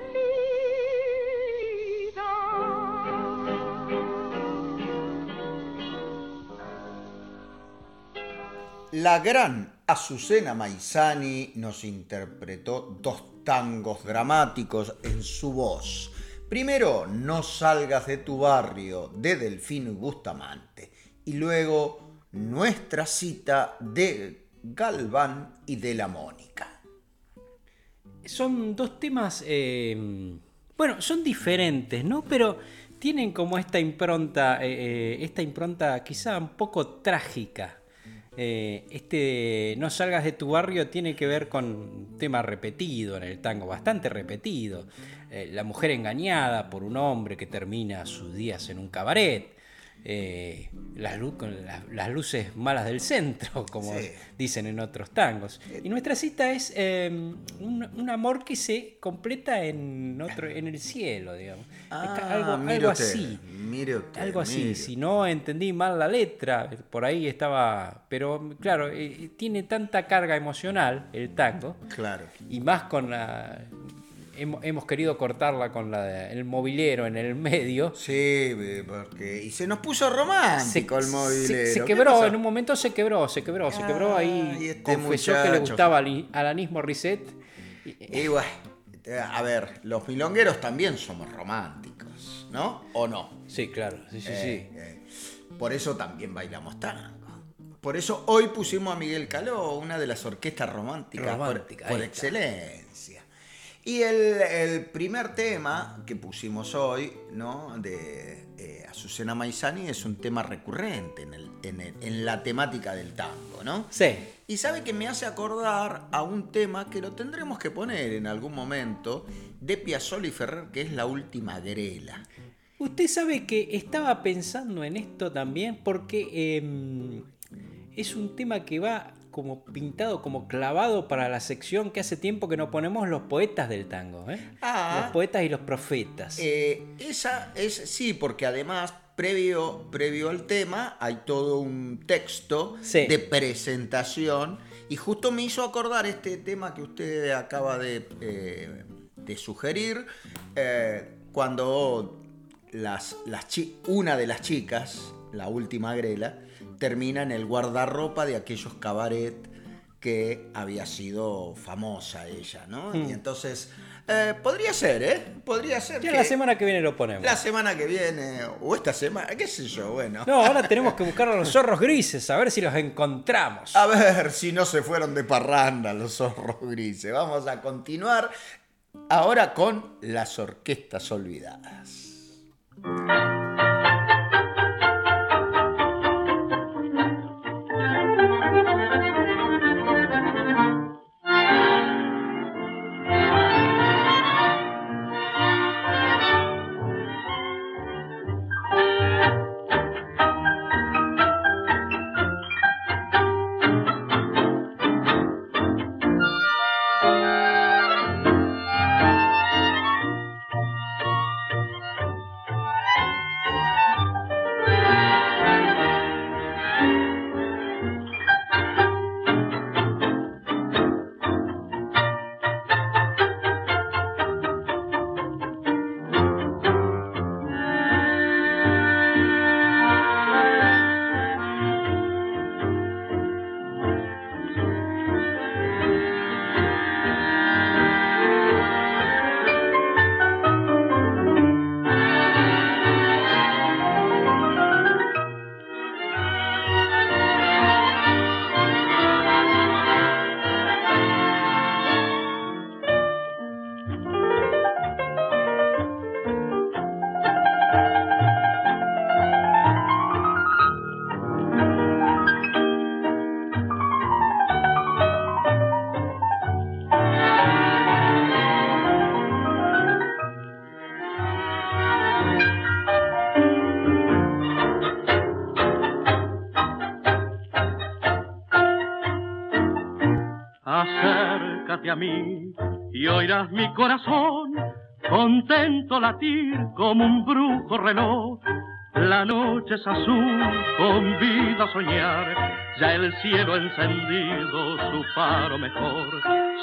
[SPEAKER 1] La gran Azucena Maizani nos interpretó dos tangos dramáticos en su voz, Primero, No salgas de tu barrio de Delfino y Bustamante. Y luego, Nuestra cita de Galván y de la Mónica.
[SPEAKER 3] Son dos temas, eh, bueno, son diferentes, ¿no? Pero tienen como esta impronta, eh, eh, esta impronta quizá un poco trágica. Eh, este No salgas de tu barrio tiene que ver con un tema repetido en el tango, bastante repetido. Eh, la mujer engañada por un hombre que termina sus días en un cabaret. Eh, las, lu- con las- las luces malas del centro, como
[SPEAKER 1] Sí.
[SPEAKER 3] dicen en otros tangos. Y nuestra cita es eh, un, un amor que se completa en otro, en el cielo, digamos.
[SPEAKER 1] Ah,
[SPEAKER 3] algo
[SPEAKER 1] mire
[SPEAKER 3] algo
[SPEAKER 1] usted,
[SPEAKER 3] así.
[SPEAKER 1] mire usted,
[SPEAKER 3] Algo así,
[SPEAKER 1] mire.
[SPEAKER 3] si no entendí mal la letra, por ahí estaba, pero claro, eh, tiene tanta carga emocional el tango,
[SPEAKER 1] Claro.
[SPEAKER 3] y más con la... Hemos, querido cortarla con la de- el movilero en el medio.
[SPEAKER 1] Sí, eh, porque. Y se nos puso romántico el movilero.
[SPEAKER 3] Se, se
[SPEAKER 1] ¿Qué
[SPEAKER 3] quebró, en un momento se quebró, se quebró, se quebró ahí.
[SPEAKER 1] Este
[SPEAKER 3] confesó que le gustaba Al- Alanis Morissette.
[SPEAKER 1] Y bueno, a ver, los milongueros también somos románticos, ¿no? ¿O no?
[SPEAKER 3] Sí, claro, sí, sí,
[SPEAKER 1] Eh, eh, por eso también bailamos tango. Por eso hoy pusimos a Miguel Caló, una de las orquestas románticas por-
[SPEAKER 3] Romántica,
[SPEAKER 1] por, excelencia. Y el, el primer tema que pusimos hoy, ¿no? De eh, Azucena Maizani, es un tema recurrente en, el- en el- en la temática del tango, ¿no?
[SPEAKER 3] Sí.
[SPEAKER 1] Y sabe que me hace acordar a un tema que lo tendremos que poner en algún momento de Piazzolla y Ferrer, que es la última grela.
[SPEAKER 3] Usted sabe que estaba pensando en esto también porque eh, es un tema que va como pintado, como clavado para la sección que hace tiempo que no ponemos los poetas del tango. ¿eh?
[SPEAKER 1] Ah.
[SPEAKER 3] Los poetas y los profetas.
[SPEAKER 1] Eh, esa es, sí, porque además, previo, previo al tema, hay todo un texto
[SPEAKER 3] Sí.
[SPEAKER 1] de presentación y justo me hizo acordar este tema que usted acaba de, eh, de sugerir, eh, cuando las, las una de las chicas, la última grela, termina en el guardarropa de aquellos cabaret que había sido famosa ella, ¿no?
[SPEAKER 3] Hmm.
[SPEAKER 1] Y entonces, eh, podría ser, ¿eh? Podría ser.
[SPEAKER 3] ya
[SPEAKER 1] que
[SPEAKER 3] la semana que viene lo ponemos.
[SPEAKER 1] la semana que viene, o esta semana, qué sé yo, bueno.
[SPEAKER 3] No, ahora tenemos que buscar a los zorros grises, a ver si los encontramos.
[SPEAKER 1] A ver si no se fueron de parranda los zorros grises. Vamos a continuar ahora con las orquestas olvidadas.
[SPEAKER 4] Como un brujo reloj. La noche es azul, convida a soñar, ya el cielo ha encendido su faro mejor.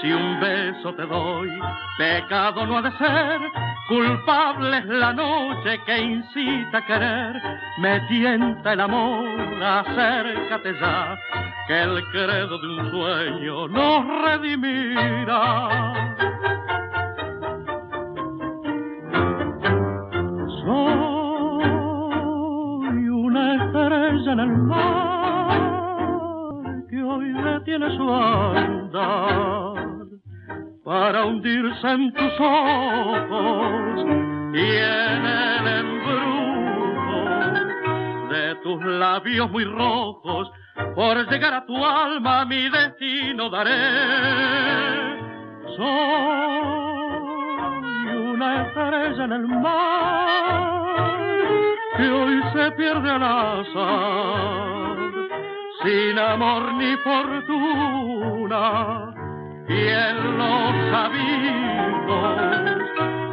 [SPEAKER 4] Si un beso te doy, pecado no ha de ser, culpable es la noche que incita a querer. Me tienta el amor, acércate ya, que el credo de un sueño nos redimirá. En el mar que hoy detiene su andar para hundirse en tus ojos y en el embrujo de tus labios muy rojos. Por llegar a tu alma mi destino daré. Soy una estrella en el mar que hoy se pierde al azar, sin amor ni fortuna, y en los abismos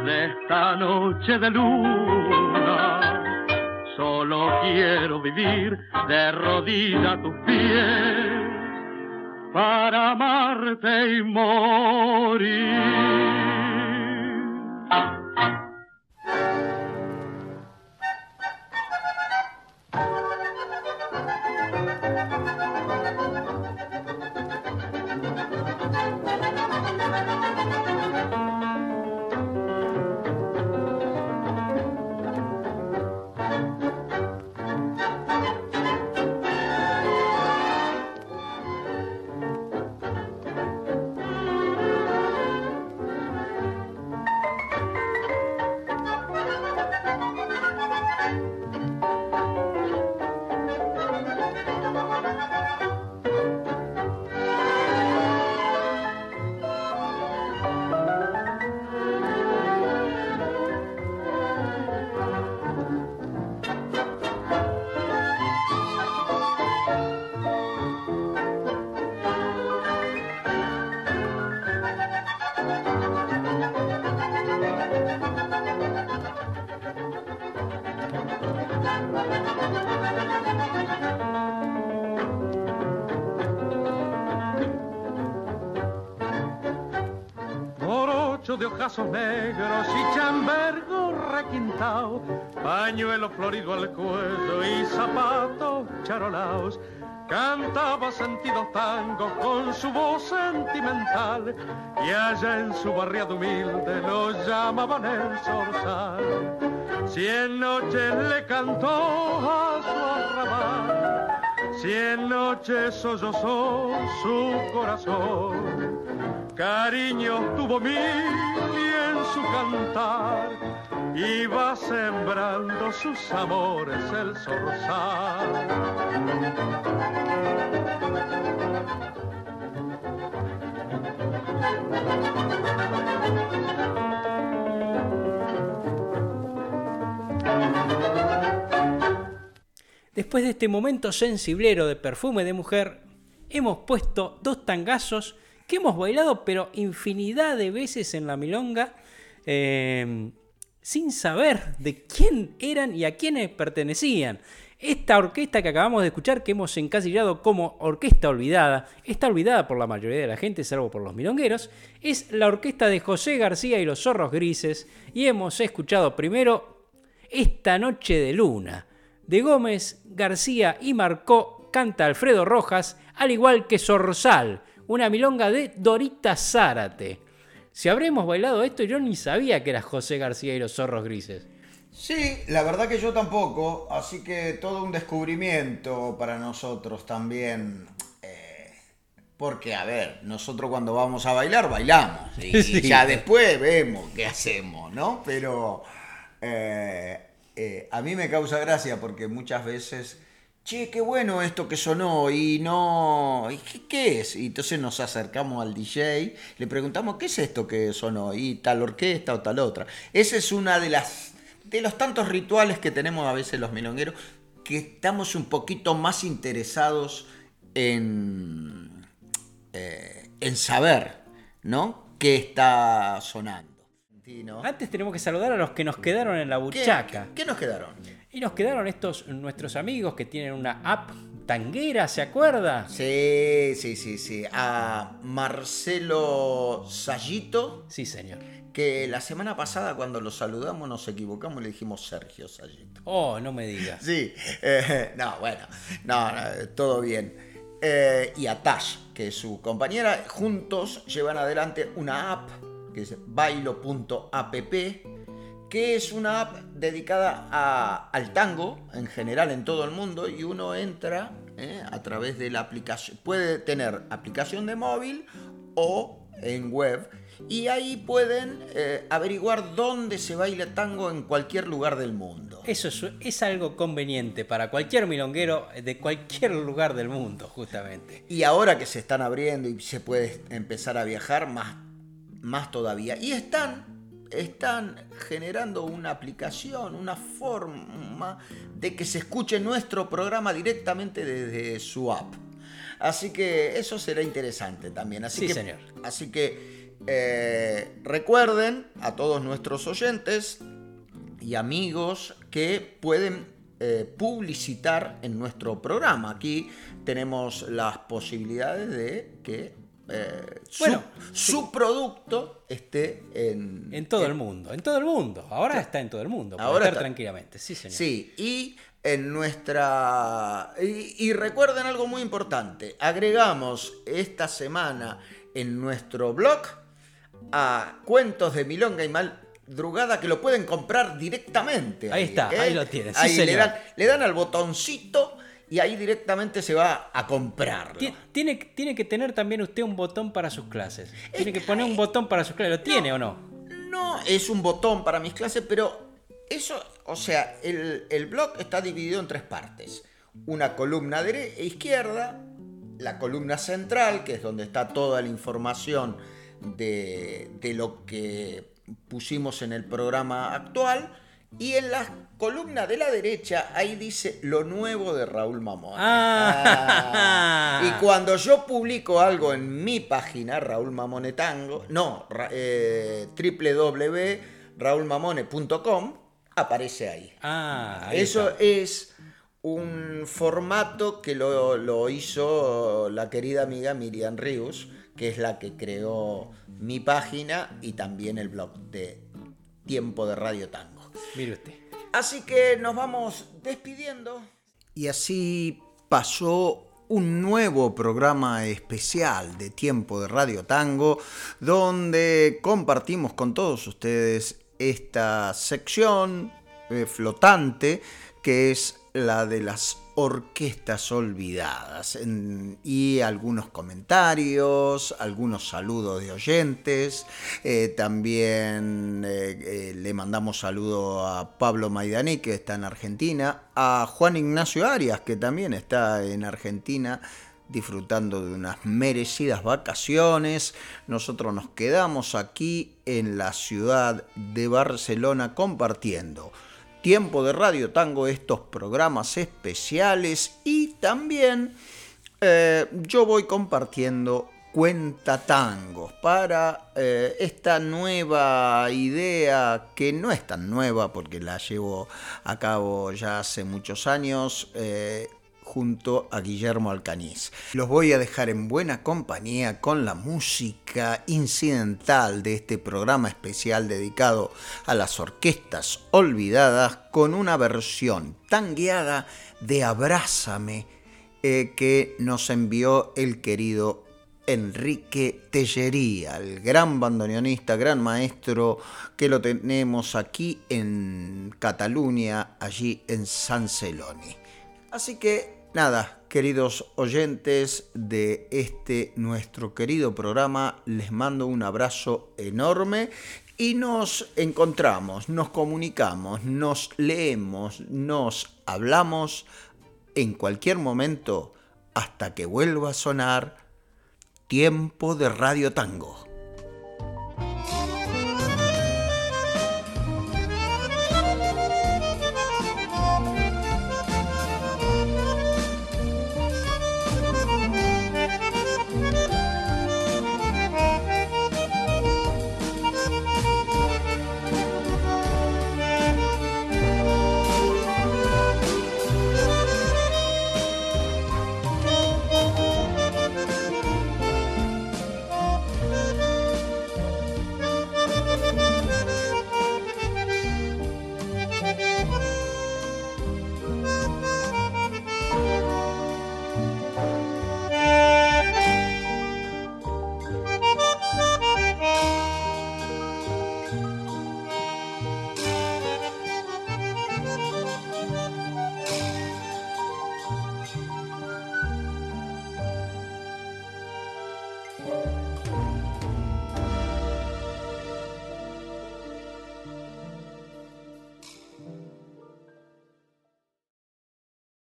[SPEAKER 4] de esta noche de luna. Solo quiero vivir de rodillas a tus pies para amarte y morir. Negros y chambergo requintao, pañuelo florido al cuello y zapatos charolaos. Cantaba sentidos tangos con su voz sentimental y allá en su barriada humilde lo llamaban el zorzal. Cien noches le cantó a su arrabal, cien noches sollozó su corazón. Cariño tuvo mil y en su cantar iba sembrando sus amores el zorzal.
[SPEAKER 3] Después de este momento sensiblero de perfume de mujer, hemos puesto dos tangazos que hemos bailado pero infinidad de veces en la milonga eh, sin saber de quién eran y a quiénes pertenecían. Esta orquesta que acabamos de escuchar, que hemos encasillado como orquesta olvidada, está olvidada por la mayoría de la gente, salvo por los milongueros, es la orquesta de José García y los Zorros Grises, y hemos escuchado primero Esta Noche de Luna, de Gómez, García y Marcó, canta Alfredo Rojas, al igual que Zorzal, una milonga de Dorita Zárate. Si habremos bailado esto, yo ni sabía que era José García y los Zorros Grises.
[SPEAKER 1] Sí, la verdad que yo tampoco, así que todo un descubrimiento para nosotros también. eh, Porque, a ver, nosotros cuando vamos a bailar, bailamos. Y
[SPEAKER 3] Sí.
[SPEAKER 1] ya después vemos qué hacemos, ¿no? Pero eh, eh, a mí me causa gracia porque muchas veces, che, qué bueno esto que sonó y no, ¿y qué, es? Y entonces nos acercamos al DJ, le preguntamos, ¿qué es esto que sonó? Y tal orquesta o tal otra. Esa es una de las de los tantos rituales que tenemos a veces los milongueros, que estamos un poquito más interesados en, eh, en saber, ¿no? ¿Qué está sonando?
[SPEAKER 3] Antes tenemos que saludar a los que nos quedaron en la buchaca.
[SPEAKER 1] ¿Qué nos quedaron?
[SPEAKER 3] Y nos quedaron estos nuestros amigos que tienen una app tanguera, ¿se acuerda?
[SPEAKER 1] Sí, sí, sí, sí. A Marcelo Sayito.
[SPEAKER 3] Sí, señor.
[SPEAKER 1] Que la semana pasada cuando lo saludamos nos equivocamos y le dijimos Sergio Sayito.
[SPEAKER 3] Oh, no me digas.
[SPEAKER 1] Sí, eh, no, bueno, no, no, todo bien. Eh, y a Tash, que es su compañera, juntos llevan adelante una app que es bailo.app, que es una app dedicada a- al tango en general en todo el mundo y uno entra eh, a través de la aplicación. Puede tener aplicación de móvil o en web y ahí pueden eh, averiguar dónde se baila tango en cualquier lugar del mundo.
[SPEAKER 3] Eso es, es algo conveniente para cualquier milonguero de cualquier lugar del mundo, justamente.
[SPEAKER 1] Y ahora que se están abriendo y se puede empezar a viajar, más, más todavía. Y están, están generando una aplicación, una forma de que se escuche nuestro programa directamente desde su app. Así que eso será interesante también. Así
[SPEAKER 3] Sí,
[SPEAKER 1] que,
[SPEAKER 3] señor.
[SPEAKER 1] Así que eh, recuerden a todos nuestros oyentes y amigos que pueden eh, publicitar en nuestro programa. Aquí tenemos las posibilidades de que eh, su,
[SPEAKER 3] Bueno,
[SPEAKER 1] su producto esté en,
[SPEAKER 3] En todo el mundo, en todo el mundo. Ahora está en todo el mundo. Puede
[SPEAKER 1] Ahora
[SPEAKER 3] estar
[SPEAKER 1] está-
[SPEAKER 3] tranquilamente, sí, señor.
[SPEAKER 1] Sí, y en nuestra... Y, y recuerden algo muy importante. Agregamos esta semana en nuestro blog a Cuentos de Milonga y Madrugada que lo pueden comprar directamente.
[SPEAKER 3] Ahí está, ahí lo tienen, sí,
[SPEAKER 1] Ahí le dan, le dan al botoncito y ahí directamente se va a comprarlo.
[SPEAKER 3] Ti- Tiene, tiene que tener también usted un botón para sus clases. Tiene que poner un botón para sus clases. ¿Lo tiene o no?
[SPEAKER 1] No es un botón para mis clases, pero eso, o sea, el, el blog está dividido en tres partes. Una columna dere- e izquierda, la columna central, que es donde está toda la información de, de lo que pusimos en el programa actual. Y en la columna de la derecha, ahí dice lo nuevo de Raúl Mamón.
[SPEAKER 3] Ah.
[SPEAKER 1] Y cuando yo publico algo en mi página, Raúl Mamone Tango, no, eh, www.raulmamone.com, aparece ahí.
[SPEAKER 3] Ah, ahí
[SPEAKER 1] Eso
[SPEAKER 3] está.
[SPEAKER 1] es un formato que lo, lo hizo la querida amiga Miriam Rius, que es la que creó mi página y también el blog de Tiempo de Radio Tango.
[SPEAKER 3] Mire usted.
[SPEAKER 1] Así que nos vamos despidiendo. Y así pasó un nuevo programa especial de Tiempo de Radio Tango, donde compartimos con todos ustedes esta sección eh, flotante que es la de las orquestas olvidadas y algunos comentarios, algunos saludos de oyentes, eh, también eh, eh, le mandamos saludo a Pablo Maidani que está en Argentina, a Juan Ignacio Arias que también está en Argentina disfrutando de unas merecidas vacaciones. Nosotros nos quedamos aquí en la ciudad de Barcelona compartiendo tiempo de Radio Tango, estos programas especiales y también eh, yo voy compartiendo cuenta tangos para eh, esta nueva idea que no es tan nueva porque la llevo a cabo ya hace muchos años eh, junto a Guillermo Alcañiz. Los voy a dejar en buena compañía con la música incidental de este programa especial dedicado a las orquestas olvidadas con una versión tangueada de Abrázame eh, que nos envió el querido Enrique Tellería, el gran bandoneonista, gran maestro que lo tenemos aquí en Cataluña, allí en San Celoni. Así que nada, queridos oyentes de este nuestro querido programa, les mando un abrazo enorme y nos encontramos, nos comunicamos, nos leemos, nos hablamos en cualquier momento hasta que vuelva a sonar tiempo de Radio Tango.